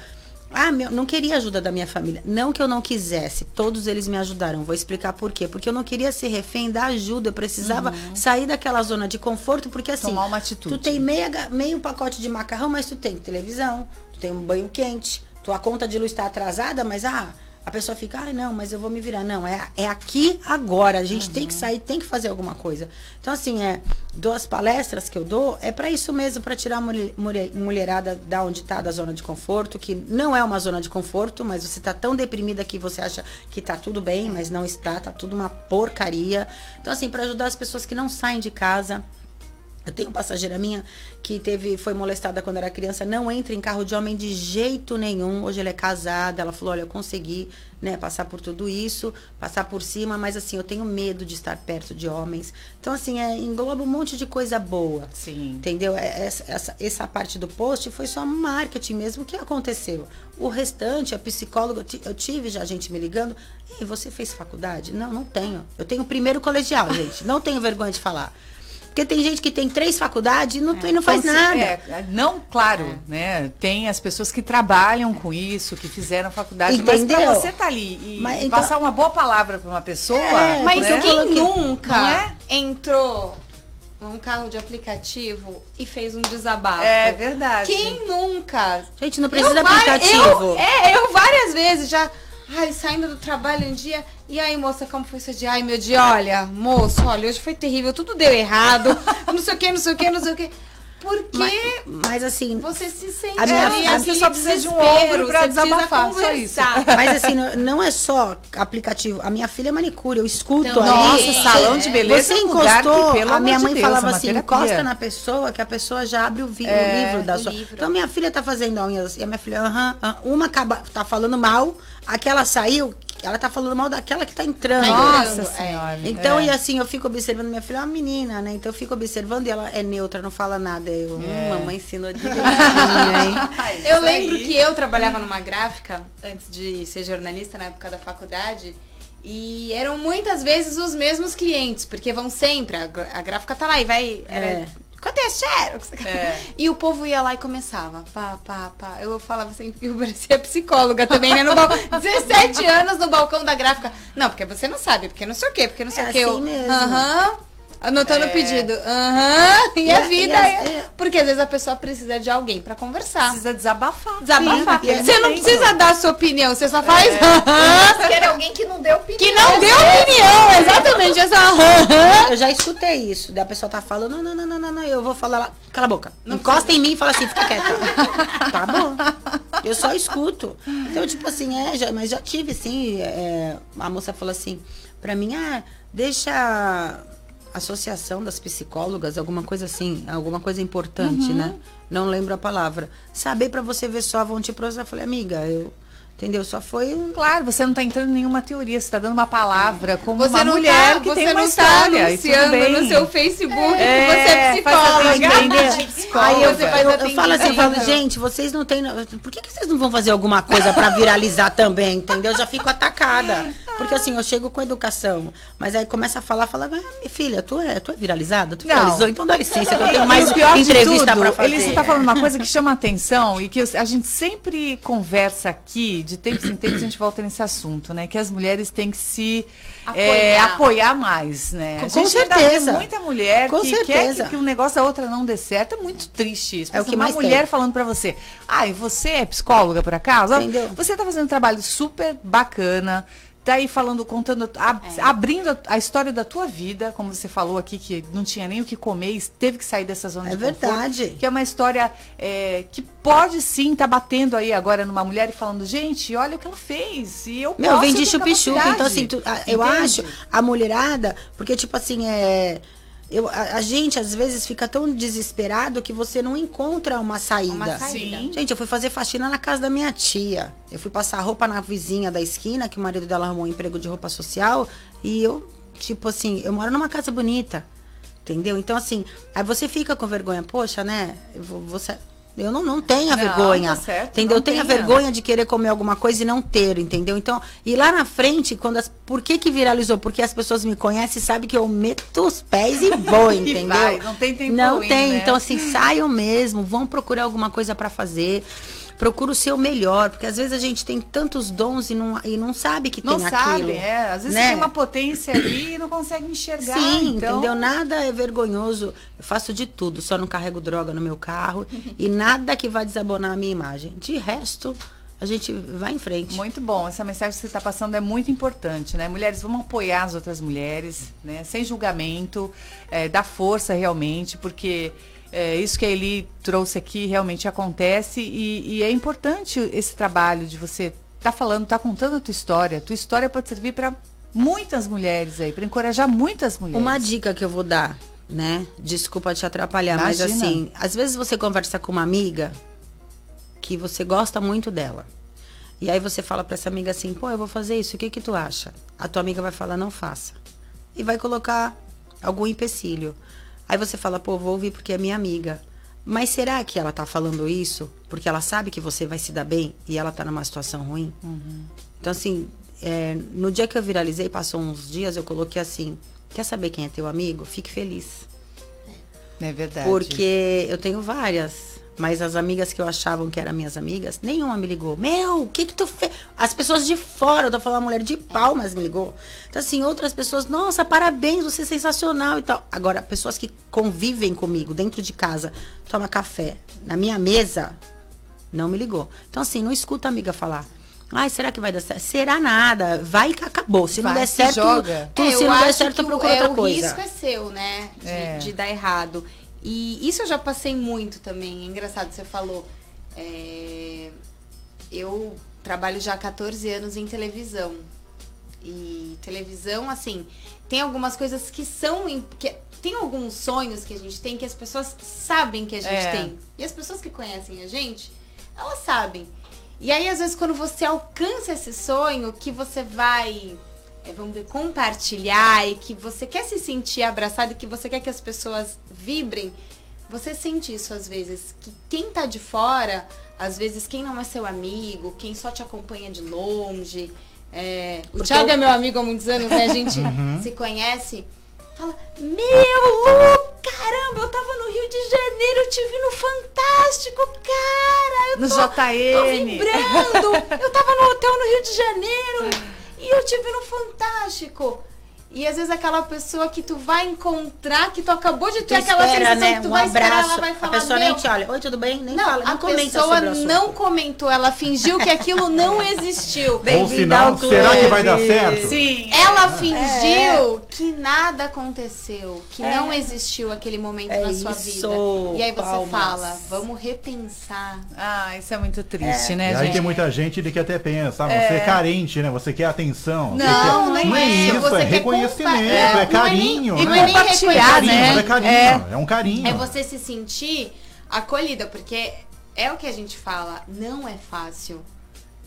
Ah, meu, não queria ajuda da minha família. Não que eu não quisesse. Todos eles me ajudaram. Vou explicar por quê. Porque eu não queria ser refém da ajuda. Eu precisava uhum. sair daquela zona de conforto. Porque assim. Tomar uma atitude. Tu tem meia, meio pacote de macarrão, mas tu tem televisão, tu tem um banho quente. Tua conta de luz está atrasada, mas ah, a pessoa fica, ah, não, mas eu vou me virar. Não, é, é aqui agora. A gente uhum. tem que uhum. sair, tem que fazer alguma coisa. Então, assim, é, duas palestras que eu dou, é para isso mesmo, para tirar a mulher, mulherada da onde está, da zona de conforto, que não é uma zona de conforto, mas você está tão deprimida que você acha que está tudo bem, mas não está, tá tudo uma porcaria. Então, assim, para ajudar as pessoas que não saem de casa, eu tenho passageira minha que teve, foi molestada quando era criança, não entra em carro de homem de jeito nenhum. Hoje ela é casada, ela falou, olha, eu consegui, né, passar por tudo isso, passar por cima, mas assim, eu tenho medo de estar perto de homens. Então, assim, é, engloba um monte de coisa boa. Sim. Entendeu? É, essa, essa, essa parte do post foi só marketing mesmo que aconteceu. O restante, a psicóloga, eu tive já gente me ligando, e você fez faculdade? Não, não tenho. Eu tenho primeiro colegial, gente. Não tenho vergonha de falar. Porque tem gente que tem três faculdades e não, é, não faz então, nada. É, não, claro, é. né? Tem as pessoas que trabalham com isso, que fizeram faculdade, Entendeu? mas para você estar tá ali e mas, então, passar uma boa palavra para uma pessoa. É, mas né? quem nunca é? entrou num carro de aplicativo e fez um desabafo. É verdade. Quem nunca? Gente, não precisa eu, de aplicativo. Eu, é, eu várias vezes já. Ai, saindo do trabalho um dia. E aí, moça, como foi seu dia? Ai, meu dia, olha, moço, olha, hoje foi terrível, tudo deu errado. *laughs* não sei o que, não sei o que, não sei o que. Porque mas, mas, assim, você se sente a minha, você só precisa de um ombro para desabafar, só isso. Mas assim, não é só aplicativo. A minha filha é manicure, eu escuto então, ali. Nossa, salão de beleza. Você é encostou, que, a minha mãe de Deus, falava assim, terapia. encosta na pessoa que a pessoa já abre o, vi, é, o livro da o sua. Livro. Então minha filha tá fazendo unhas e a minha filha, aham, uh -huh, uh, uma acaba tá falando mal, aquela saiu, ela tá falando mal daquela que tá entrando. Nossa é. senhora. Então, é. e assim, eu fico observando, minha filha é uma menina, né? Então eu fico observando e ela é neutra, não fala nada. Eu, hum, é. hum, mamãe ensinou direitinho, *laughs* Eu lembro que eu trabalhava numa gráfica, antes de ser jornalista, na época da faculdade. E eram muitas vezes os mesmos clientes, porque vão sempre, a, a gráfica tá lá e vai. Era, é cadê a Xerox? É. E o povo ia lá e começava, pá, pá, pá. Eu falava assim, *laughs* eu parecia psicóloga também, né? No balcão, 17 *laughs* anos no balcão da gráfica. Não, porque você não sabe, porque não sei o quê, porque não sei é o quê. Assim Aham. Anotando o é. pedido. Aham. Uhum. *laughs* E, e, a vida. E é... Porque às vezes a pessoa precisa de alguém para conversar. Precisa desabafar. Desabafar. Sim, você não precisa dar a sua opinião, você só faz. É. Uhum. Quer alguém que não deu opinião. Que não deu opinião, exatamente. Essa, uhum. Eu já escutei isso. Da pessoa tá falando, não, não, não, não, não, eu vou falar lá. Cala a boca. Não Encosta precisa. em mim e fala assim, fica quieta. *laughs* tá bom. Eu só escuto. Então, tipo assim, é, já, mas já tive, assim, é, a moça falou assim, pra mim, ah, deixa associação das psicólogas, alguma coisa assim, alguma coisa importante, uhum. né? Não lembro a palavra. Saber para você ver só, vão te processar. Eu falei, amiga, eu Entendeu? Só foi um... Claro, você não está entrando em nenhuma teoria, você está dando uma palavra como você uma mulher tá, que tem uma tá história. Você anunciando no seu Facebook é, que você é psicóloga. Entendeu? Aí eu, eu, eu, falo assim, eu falo, gente, vocês não têm... Por que, que vocês não vão fazer alguma coisa para viralizar também, entendeu? Eu já fico atacada. Porque assim, eu chego com educação, mas aí começa a falar, fala, ah, minha filha, tu é, tu é viralizada? Tu viralizou? Então dá licença, que eu tenho mais entrevista tudo, pra fazer. Ele está falando uma coisa que chama atenção e que a gente sempre conversa aqui, de tempos em tempos a gente volta nesse assunto, né? Que as mulheres têm que se apoiar, é, apoiar mais, né? Com, com certeza. muita mulher com que certeza. quer que, que um negócio da outra não dê certo. É muito triste isso. É o que uma mulher tem. falando para você, ai, ah, você é psicóloga por acaso? Entendeu? Você está fazendo um trabalho super bacana, tá aí falando, contando, ab, é. abrindo a história da tua vida, como você falou aqui, que não tinha nem o que comer e teve que sair dessa zona é de verdade. Conforto, que é uma história é, que pode sim estar tá batendo aí agora numa mulher e falando, gente, olha o que ela fez. E eu Meu, posso, vem de chup-chup. Então, assim, tu, a, eu acho a mulherada, porque, tipo assim, é eu, a, a, gente às vezes fica tão desesperado que você não encontra uma saída. Uma saída. Gente, eu fui fazer faxina na casa da minha tia. Eu fui passar roupa na vizinha da esquina, que o marido dela arrumou um emprego de roupa social. E eu, tipo assim, eu moro numa casa bonita. Entendeu? Então, assim, aí você fica com vergonha, poxa, né? Você, eu não, não tenho a vergonha. Tá certo, entendeu? Eu tenho a vergonha de querer comer alguma coisa e não ter, entendeu? Então, e lá na frente, quando as, por que que viralizou? Porque as pessoas me conhecem e sabem que eu meto os pés e vou, *laughs* entendeu? Vai, não tem tempo Não ruim, tem. Né? Então, assim, saiam mesmo, vão procurar alguma coisa para fazer procura o seu melhor, porque às vezes a gente tem tantos dons e não, e não sabe que não tem sabe, aquilo. É. Às vezes né? tem uma potência ali e não consegue enxergar. Sim, então... entendeu? Nada é vergonhoso. Eu faço de tudo, só não carrego droga no meu carro *laughs* e nada que vai desabonar a minha imagem. De resto, a gente vai em frente. Muito bom. Essa mensagem que você está passando é muito importante, né? Mulheres, vamos apoiar as outras mulheres, né? Sem julgamento, é, dar força realmente, porque é, isso que a Eli trouxe aqui realmente acontece e, e é importante esse trabalho de você estar tá falando, estar tá contando a tua história. Tua história pode servir para muitas mulheres aí, para encorajar muitas mulheres. Uma dica que eu vou dar, né? Desculpa te atrapalhar, Imagina. mas assim, às vezes você conversa com uma amiga que você gosta muito dela. E aí você fala para essa amiga assim, pô, eu vou fazer isso, o que que tu acha? A tua amiga vai falar, não faça. E vai colocar algum empecilho. Aí você fala, pô, vou ouvir porque é minha amiga. Mas será que ela tá falando isso porque ela sabe que você vai se dar bem e ela tá numa situação ruim? Uhum. Então, assim, é, no dia que eu viralizei, passou uns dias, eu coloquei assim: quer saber quem é teu amigo? Fique feliz. É verdade. Porque eu tenho várias mas as amigas que eu achavam que eram minhas amigas, nenhuma me ligou. Meu, o que que tu fez? As pessoas de fora, eu tô falando, a mulher de palmas me ligou. Então, assim, outras pessoas, nossa, parabéns, você é sensacional e tal. Agora, pessoas que convivem comigo dentro de casa, toma café, na minha mesa, não me ligou. Então, assim, não escuta a amiga falar. Ai, será que vai dar certo? Será nada. Vai que acabou. Se vai, não der certo, joga. Tu, é, se não der certo, procura é, outra coisa. O risco é seu, né? De, é. de dar errado. E isso eu já passei muito também. É engraçado, você falou. É, eu trabalho já há 14 anos em televisão. E televisão, assim, tem algumas coisas que são. Que, tem alguns sonhos que a gente tem que as pessoas sabem que a gente é. tem. E as pessoas que conhecem a gente, elas sabem. E aí, às vezes, quando você alcança esse sonho, que você vai vamos ver, compartilhar e que você quer se sentir abraçado e que você quer que as pessoas vibrem, você sente isso às vezes. Que quem tá de fora, às vezes quem não é seu amigo, quem só te acompanha de longe. É, o Thiago eu... é meu amigo há muitos anos, né? A gente *laughs* uhum. se conhece. Fala, meu caramba, eu tava no Rio de Janeiro, eu te vi no Fantástico, cara. Eu no tô, JN. Tô vibrando. eu tava no hotel no Rio de Janeiro. E eu te vi no Fantástico. E às vezes aquela pessoa que tu vai encontrar, que tu acabou de ter tu aquela espera, sensação né? que tu um vai abraço. esperar, ela vai falar. A pessoa nem te olha, oi, tudo bem? Nem não, fala, a pessoa não comentou, ela fingiu que aquilo não *laughs* existiu. Ou sinal, será que vai dar certo? Sim. Ela fingiu é. que nada aconteceu, que é. não existiu aquele momento é na sua isso. vida. E aí você Palmas. fala, vamos repensar. Ah, isso é muito triste, é. né, e gente? aí tem muita gente que até pensa, ah, você é carente, né? Você quer atenção. Não, quer... não, não é isso, é é, é carinho. E não é nem compartilhar, né? É carinho, é. é um carinho. É você se sentir acolhida, porque é o que a gente fala, não é fácil.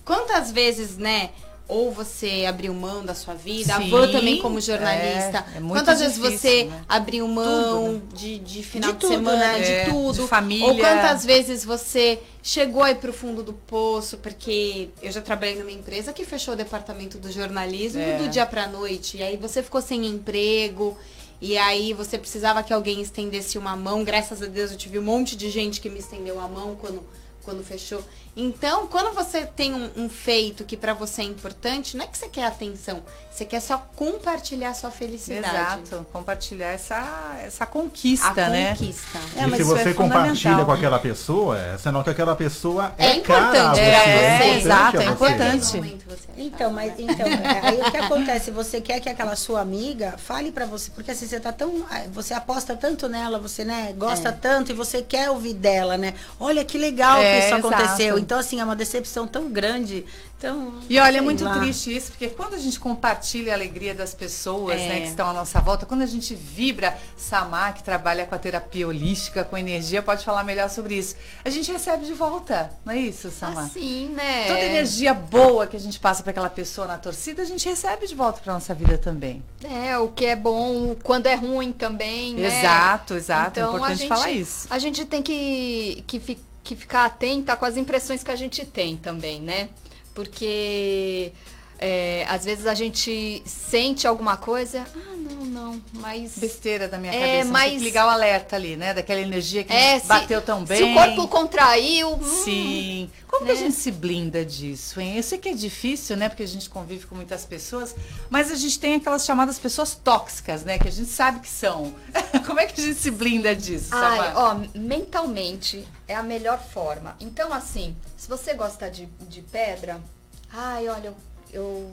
Quantas vezes, né, ou você abriu mão da sua vida, Sim, a Van também como jornalista. É, é quantas difícil, vezes você né? abriu mão tudo, né? de, de final de, de tudo, semana, né? de é, tudo, de família. Ou quantas vezes você chegou aí pro fundo do poço, porque eu já trabalhei numa empresa que fechou o departamento do jornalismo é. do dia pra noite, e aí você ficou sem emprego. E aí você precisava que alguém estendesse uma mão. Graças a Deus eu tive um monte de gente que me estendeu a mão quando, quando fechou. Então, quando você tem um, um feito que para você é importante, não é que você quer atenção, você quer só compartilhar a sua felicidade. Exato, compartilhar essa, essa conquista, a né? Conquista. É, e se você é compartilha com aquela pessoa, é senão que aquela pessoa é, é importante. É, é, exato, é importante. Então, mas então, aí o que acontece? Você quer que aquela sua amiga fale para você, porque assim, você tá tão. Você aposta tanto nela, você, né, gosta tanto e você quer ouvir dela, né? Olha que legal que isso aconteceu. Então, assim, é uma decepção tão grande. Então, e olha, é muito lá. triste isso, porque quando a gente compartilha a alegria das pessoas é. né, que estão à nossa volta, quando a gente vibra, Samar, que trabalha com a terapia holística, com energia, pode falar melhor sobre isso. A gente recebe de volta, não é isso, Samar? Assim, né? Toda energia boa que a gente passa para aquela pessoa na torcida, a gente recebe de volta para nossa vida também. É, o que é bom, quando é ruim também, né? Exato, exato. É então, é importante gente, falar isso. A gente tem que, que, que ficar atenta com as impressões que a gente tem também, né? porque é, às vezes a gente sente alguma coisa, ah, não, não, mas. Besteira da minha é, cabeça. Mas... Tem que ligar o alerta ali, né? Daquela energia que é, bateu tão bem. Se o corpo contraiu. Hum, Sim. Como né? que a gente se blinda disso, hein? Eu sei que é difícil, né? Porque a gente convive com muitas pessoas, mas a gente tem aquelas chamadas pessoas tóxicas, né? Que a gente sabe que são. *laughs* Como é que a gente se blinda disso? Ai, ó, mentalmente é a melhor forma. Então, assim, se você gosta de, de pedra, ai, olha, eu, eu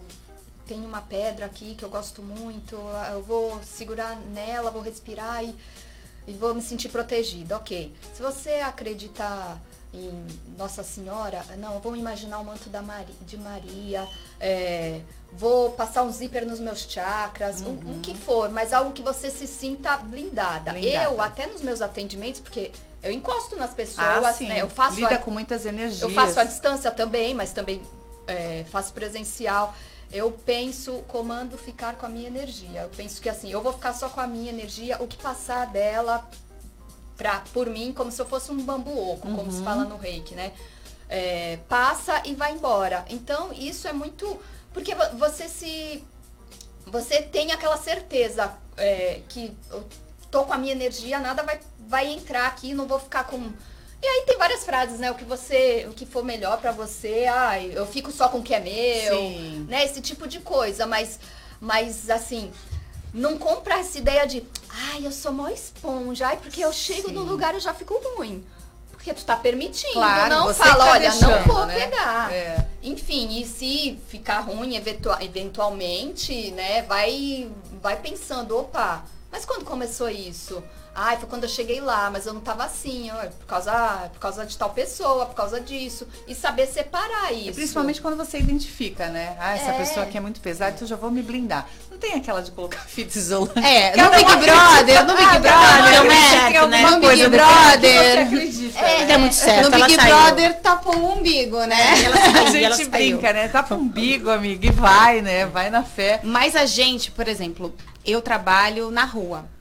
tenho uma pedra aqui que eu gosto muito, eu vou segurar nela, vou respirar e, e vou me sentir protegida. Ok. Se você acreditar em Nossa Senhora, não, vou imaginar o manto da Maria, de Maria, é, vou passar um zíper nos meus chakras, uhum. o, o, que for, mas algo que você se sinta blindada. blindada. Eu, até nos meus atendimentos, porque eu encosto nas pessoas, ah, né? Eu faço Lida a, com muitas energias. Eu faço a distância também, mas também é, faço presencial. Eu penso, comando ficar com a minha energia. Eu penso que assim, eu vou ficar só com a minha energia, o que passar dela pra, por mim, como se eu fosse um bambu oco, uhum. como se fala no reiki, né? É, passa e vai embora. Então, isso é muito. Porque você se. Você tem aquela certeza é, que eu tô com a minha energia, nada vai, vai entrar aqui, não vou ficar com. E aí tem várias frases, né? O que você, o que for melhor para você, ai, eu fico só com o que é meu, Sim. né? Esse tipo de coisa, mas mas assim, não compra essa ideia de, ai, eu sou mó esponja, ai, porque eu chego Sim. no lugar e já fico ruim. Porque tu tá permitindo, claro, não fala, tá olha, deixando, não vou né? pegar. É. Enfim, e se ficar ruim eventualmente, né, vai, vai pensando, opa, mas quando começou isso? Ai, foi quando eu cheguei lá, mas eu não tava assim, ó, por causa, por causa de tal pessoa, por causa disso. E saber separar isso. principalmente quando você identifica, né? Ah, essa é. pessoa aqui é muito pesada, então já vou me blindar. Não tem aquela de colocar *laughs* fita isolante. É, no Big Brother, no Big Brother, né? né? No Big Brother. É, é muito certo. No Big Brother tapou o umbigo, né? É, *laughs* a gente brinca, né? Tapa o umbigo, amiga, e vai, né? Vai na fé. Mas a gente, por exemplo, eu trabalho na rua.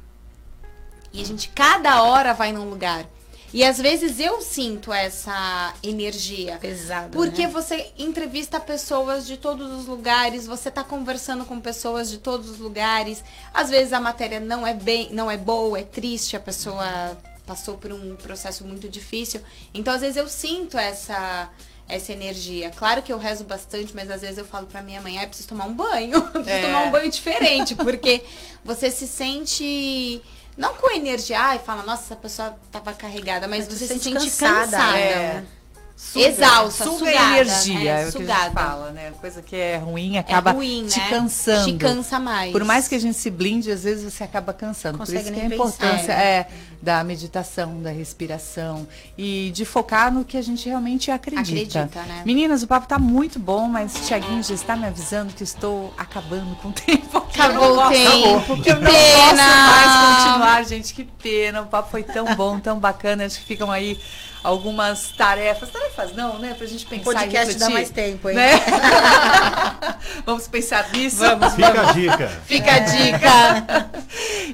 E a gente cada hora vai num lugar. E às vezes eu sinto essa energia. Pesada. Porque né? você entrevista pessoas de todos os lugares, você tá conversando com pessoas de todos os lugares. Às vezes a matéria não é bem, não é boa, é triste, a pessoa passou por um processo muito difícil. Então às vezes eu sinto essa essa energia. Claro que eu rezo bastante, mas às vezes eu falo pra minha mãe, ah, preciso tomar um banho. *laughs* preciso é. tomar um banho diferente, porque você se sente não com energia, e fala, nossa, essa pessoa tava carregada, mas, mas você se sente cansada. cansada. É. Suga, Exausta, suga sugada, energia, é o sugada. que a gente fala, né? Coisa que é ruim acaba é ruim, te né? cansando. Te cansa mais. Por mais que a gente se blinde, às vezes você acaba cansando. Consegue Por isso que a importância é. é da meditação, da respiração e de focar no que a gente realmente acredita. Acredita, né? Meninas, o papo tá muito bom, mas o Tiaguinho já está me avisando que estou acabando com o tempo Acabou o tempo. Que eu não pena. posso mais continuar, gente. Que pena. O papo foi tão bom, tão bacana. Acho que ficam aí algumas tarefas. Tarefas não, né? Pra gente pensar o podcast dá mais tempo, hein? Né? *laughs* vamos pensar nisso? Vamos, Fica vamos. a dica. Fica é. a dica.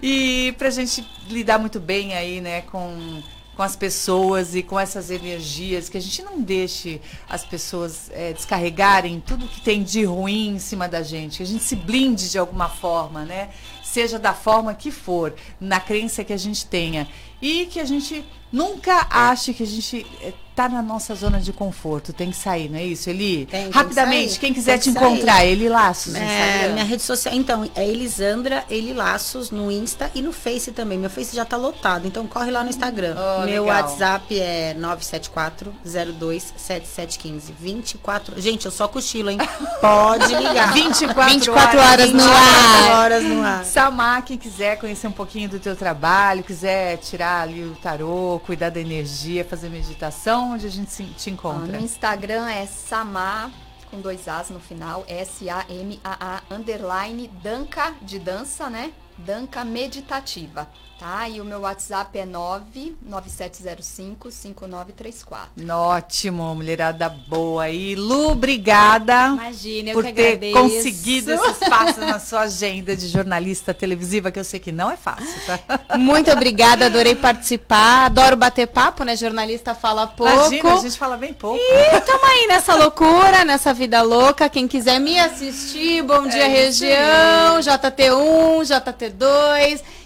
e pra gente lidar muito bem aí, né, com com as pessoas e com essas energias, que a gente não deixe as pessoas é, descarregarem tudo que tem de ruim em cima da gente, que a gente se blinde de alguma forma, né? Seja da forma que for, na crença que a gente tenha. E que a gente nunca ache que a gente eh, tá na nossa zona de conforto, tem que sair, não é isso, Eli? Tem, Rapidamente, tem quem quiser te encontrar, Eli Laços. É, minha rede social, então, é Elisandra Eli Laços no Insta e no Face também. Meu Face já tá lotado, então corre lá no Instagram. Oh, Meu legal. WhatsApp é 974 027715 24. Gente, eu só cochilo, hein? *laughs* Pode ligar. 24, 24 horas, horas no ar. horas no ar. Samar, quem quiser conhecer um pouquinho do teu trabalho, quiser tirar ali o tarô, cuidar da energia, fazer meditação, onde a gente se, te encontra? no Instagram é Samar, com dois As no final, S-A-M-A-A, underline, Danca, de dança, né? Danca Meditativa tá? E o meu WhatsApp é 99705-5934. Ótimo, mulherada boa. E Lu, obrigada Imagina, por ter agradeço. conseguido esse espaço na sua agenda de jornalista televisiva, que eu sei que não é fácil, tá? Muito obrigada, adorei participar. Adoro bater papo, né? Jornalista fala pouco. Imagina, a gente fala bem pouco. E tamo aí nessa loucura, nessa vida louca. Quem quiser me assistir, Bom Dia é Região, JT1, JT2.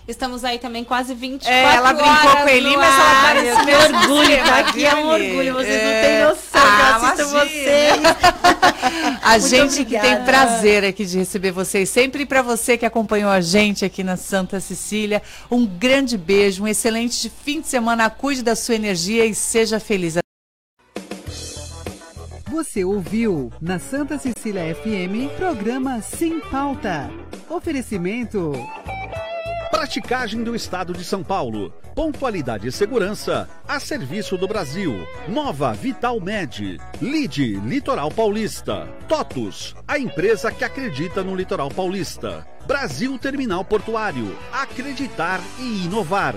Estamos aí também quase 24 é, ela brincou com ele, mas ela parece meu orgulho. Tá aqui é um orgulho, vocês é... não têm noção ah, eu assisto vocês. *laughs* a gente obrigada. que tem prazer aqui de receber vocês, sempre para você que acompanhou a gente aqui na Santa Cecília, um grande beijo, um excelente fim de semana, cuide da sua energia e seja feliz. Você ouviu na Santa Cecília FM programa Sem Pauta. Oferecimento Praticagem do Estado de São Paulo. Pontualidade e segurança a serviço do Brasil. Nova Vital Med. Lide Litoral Paulista. TOTUS, a empresa que acredita no Litoral Paulista. Brasil Terminal Portuário. Acreditar e inovar.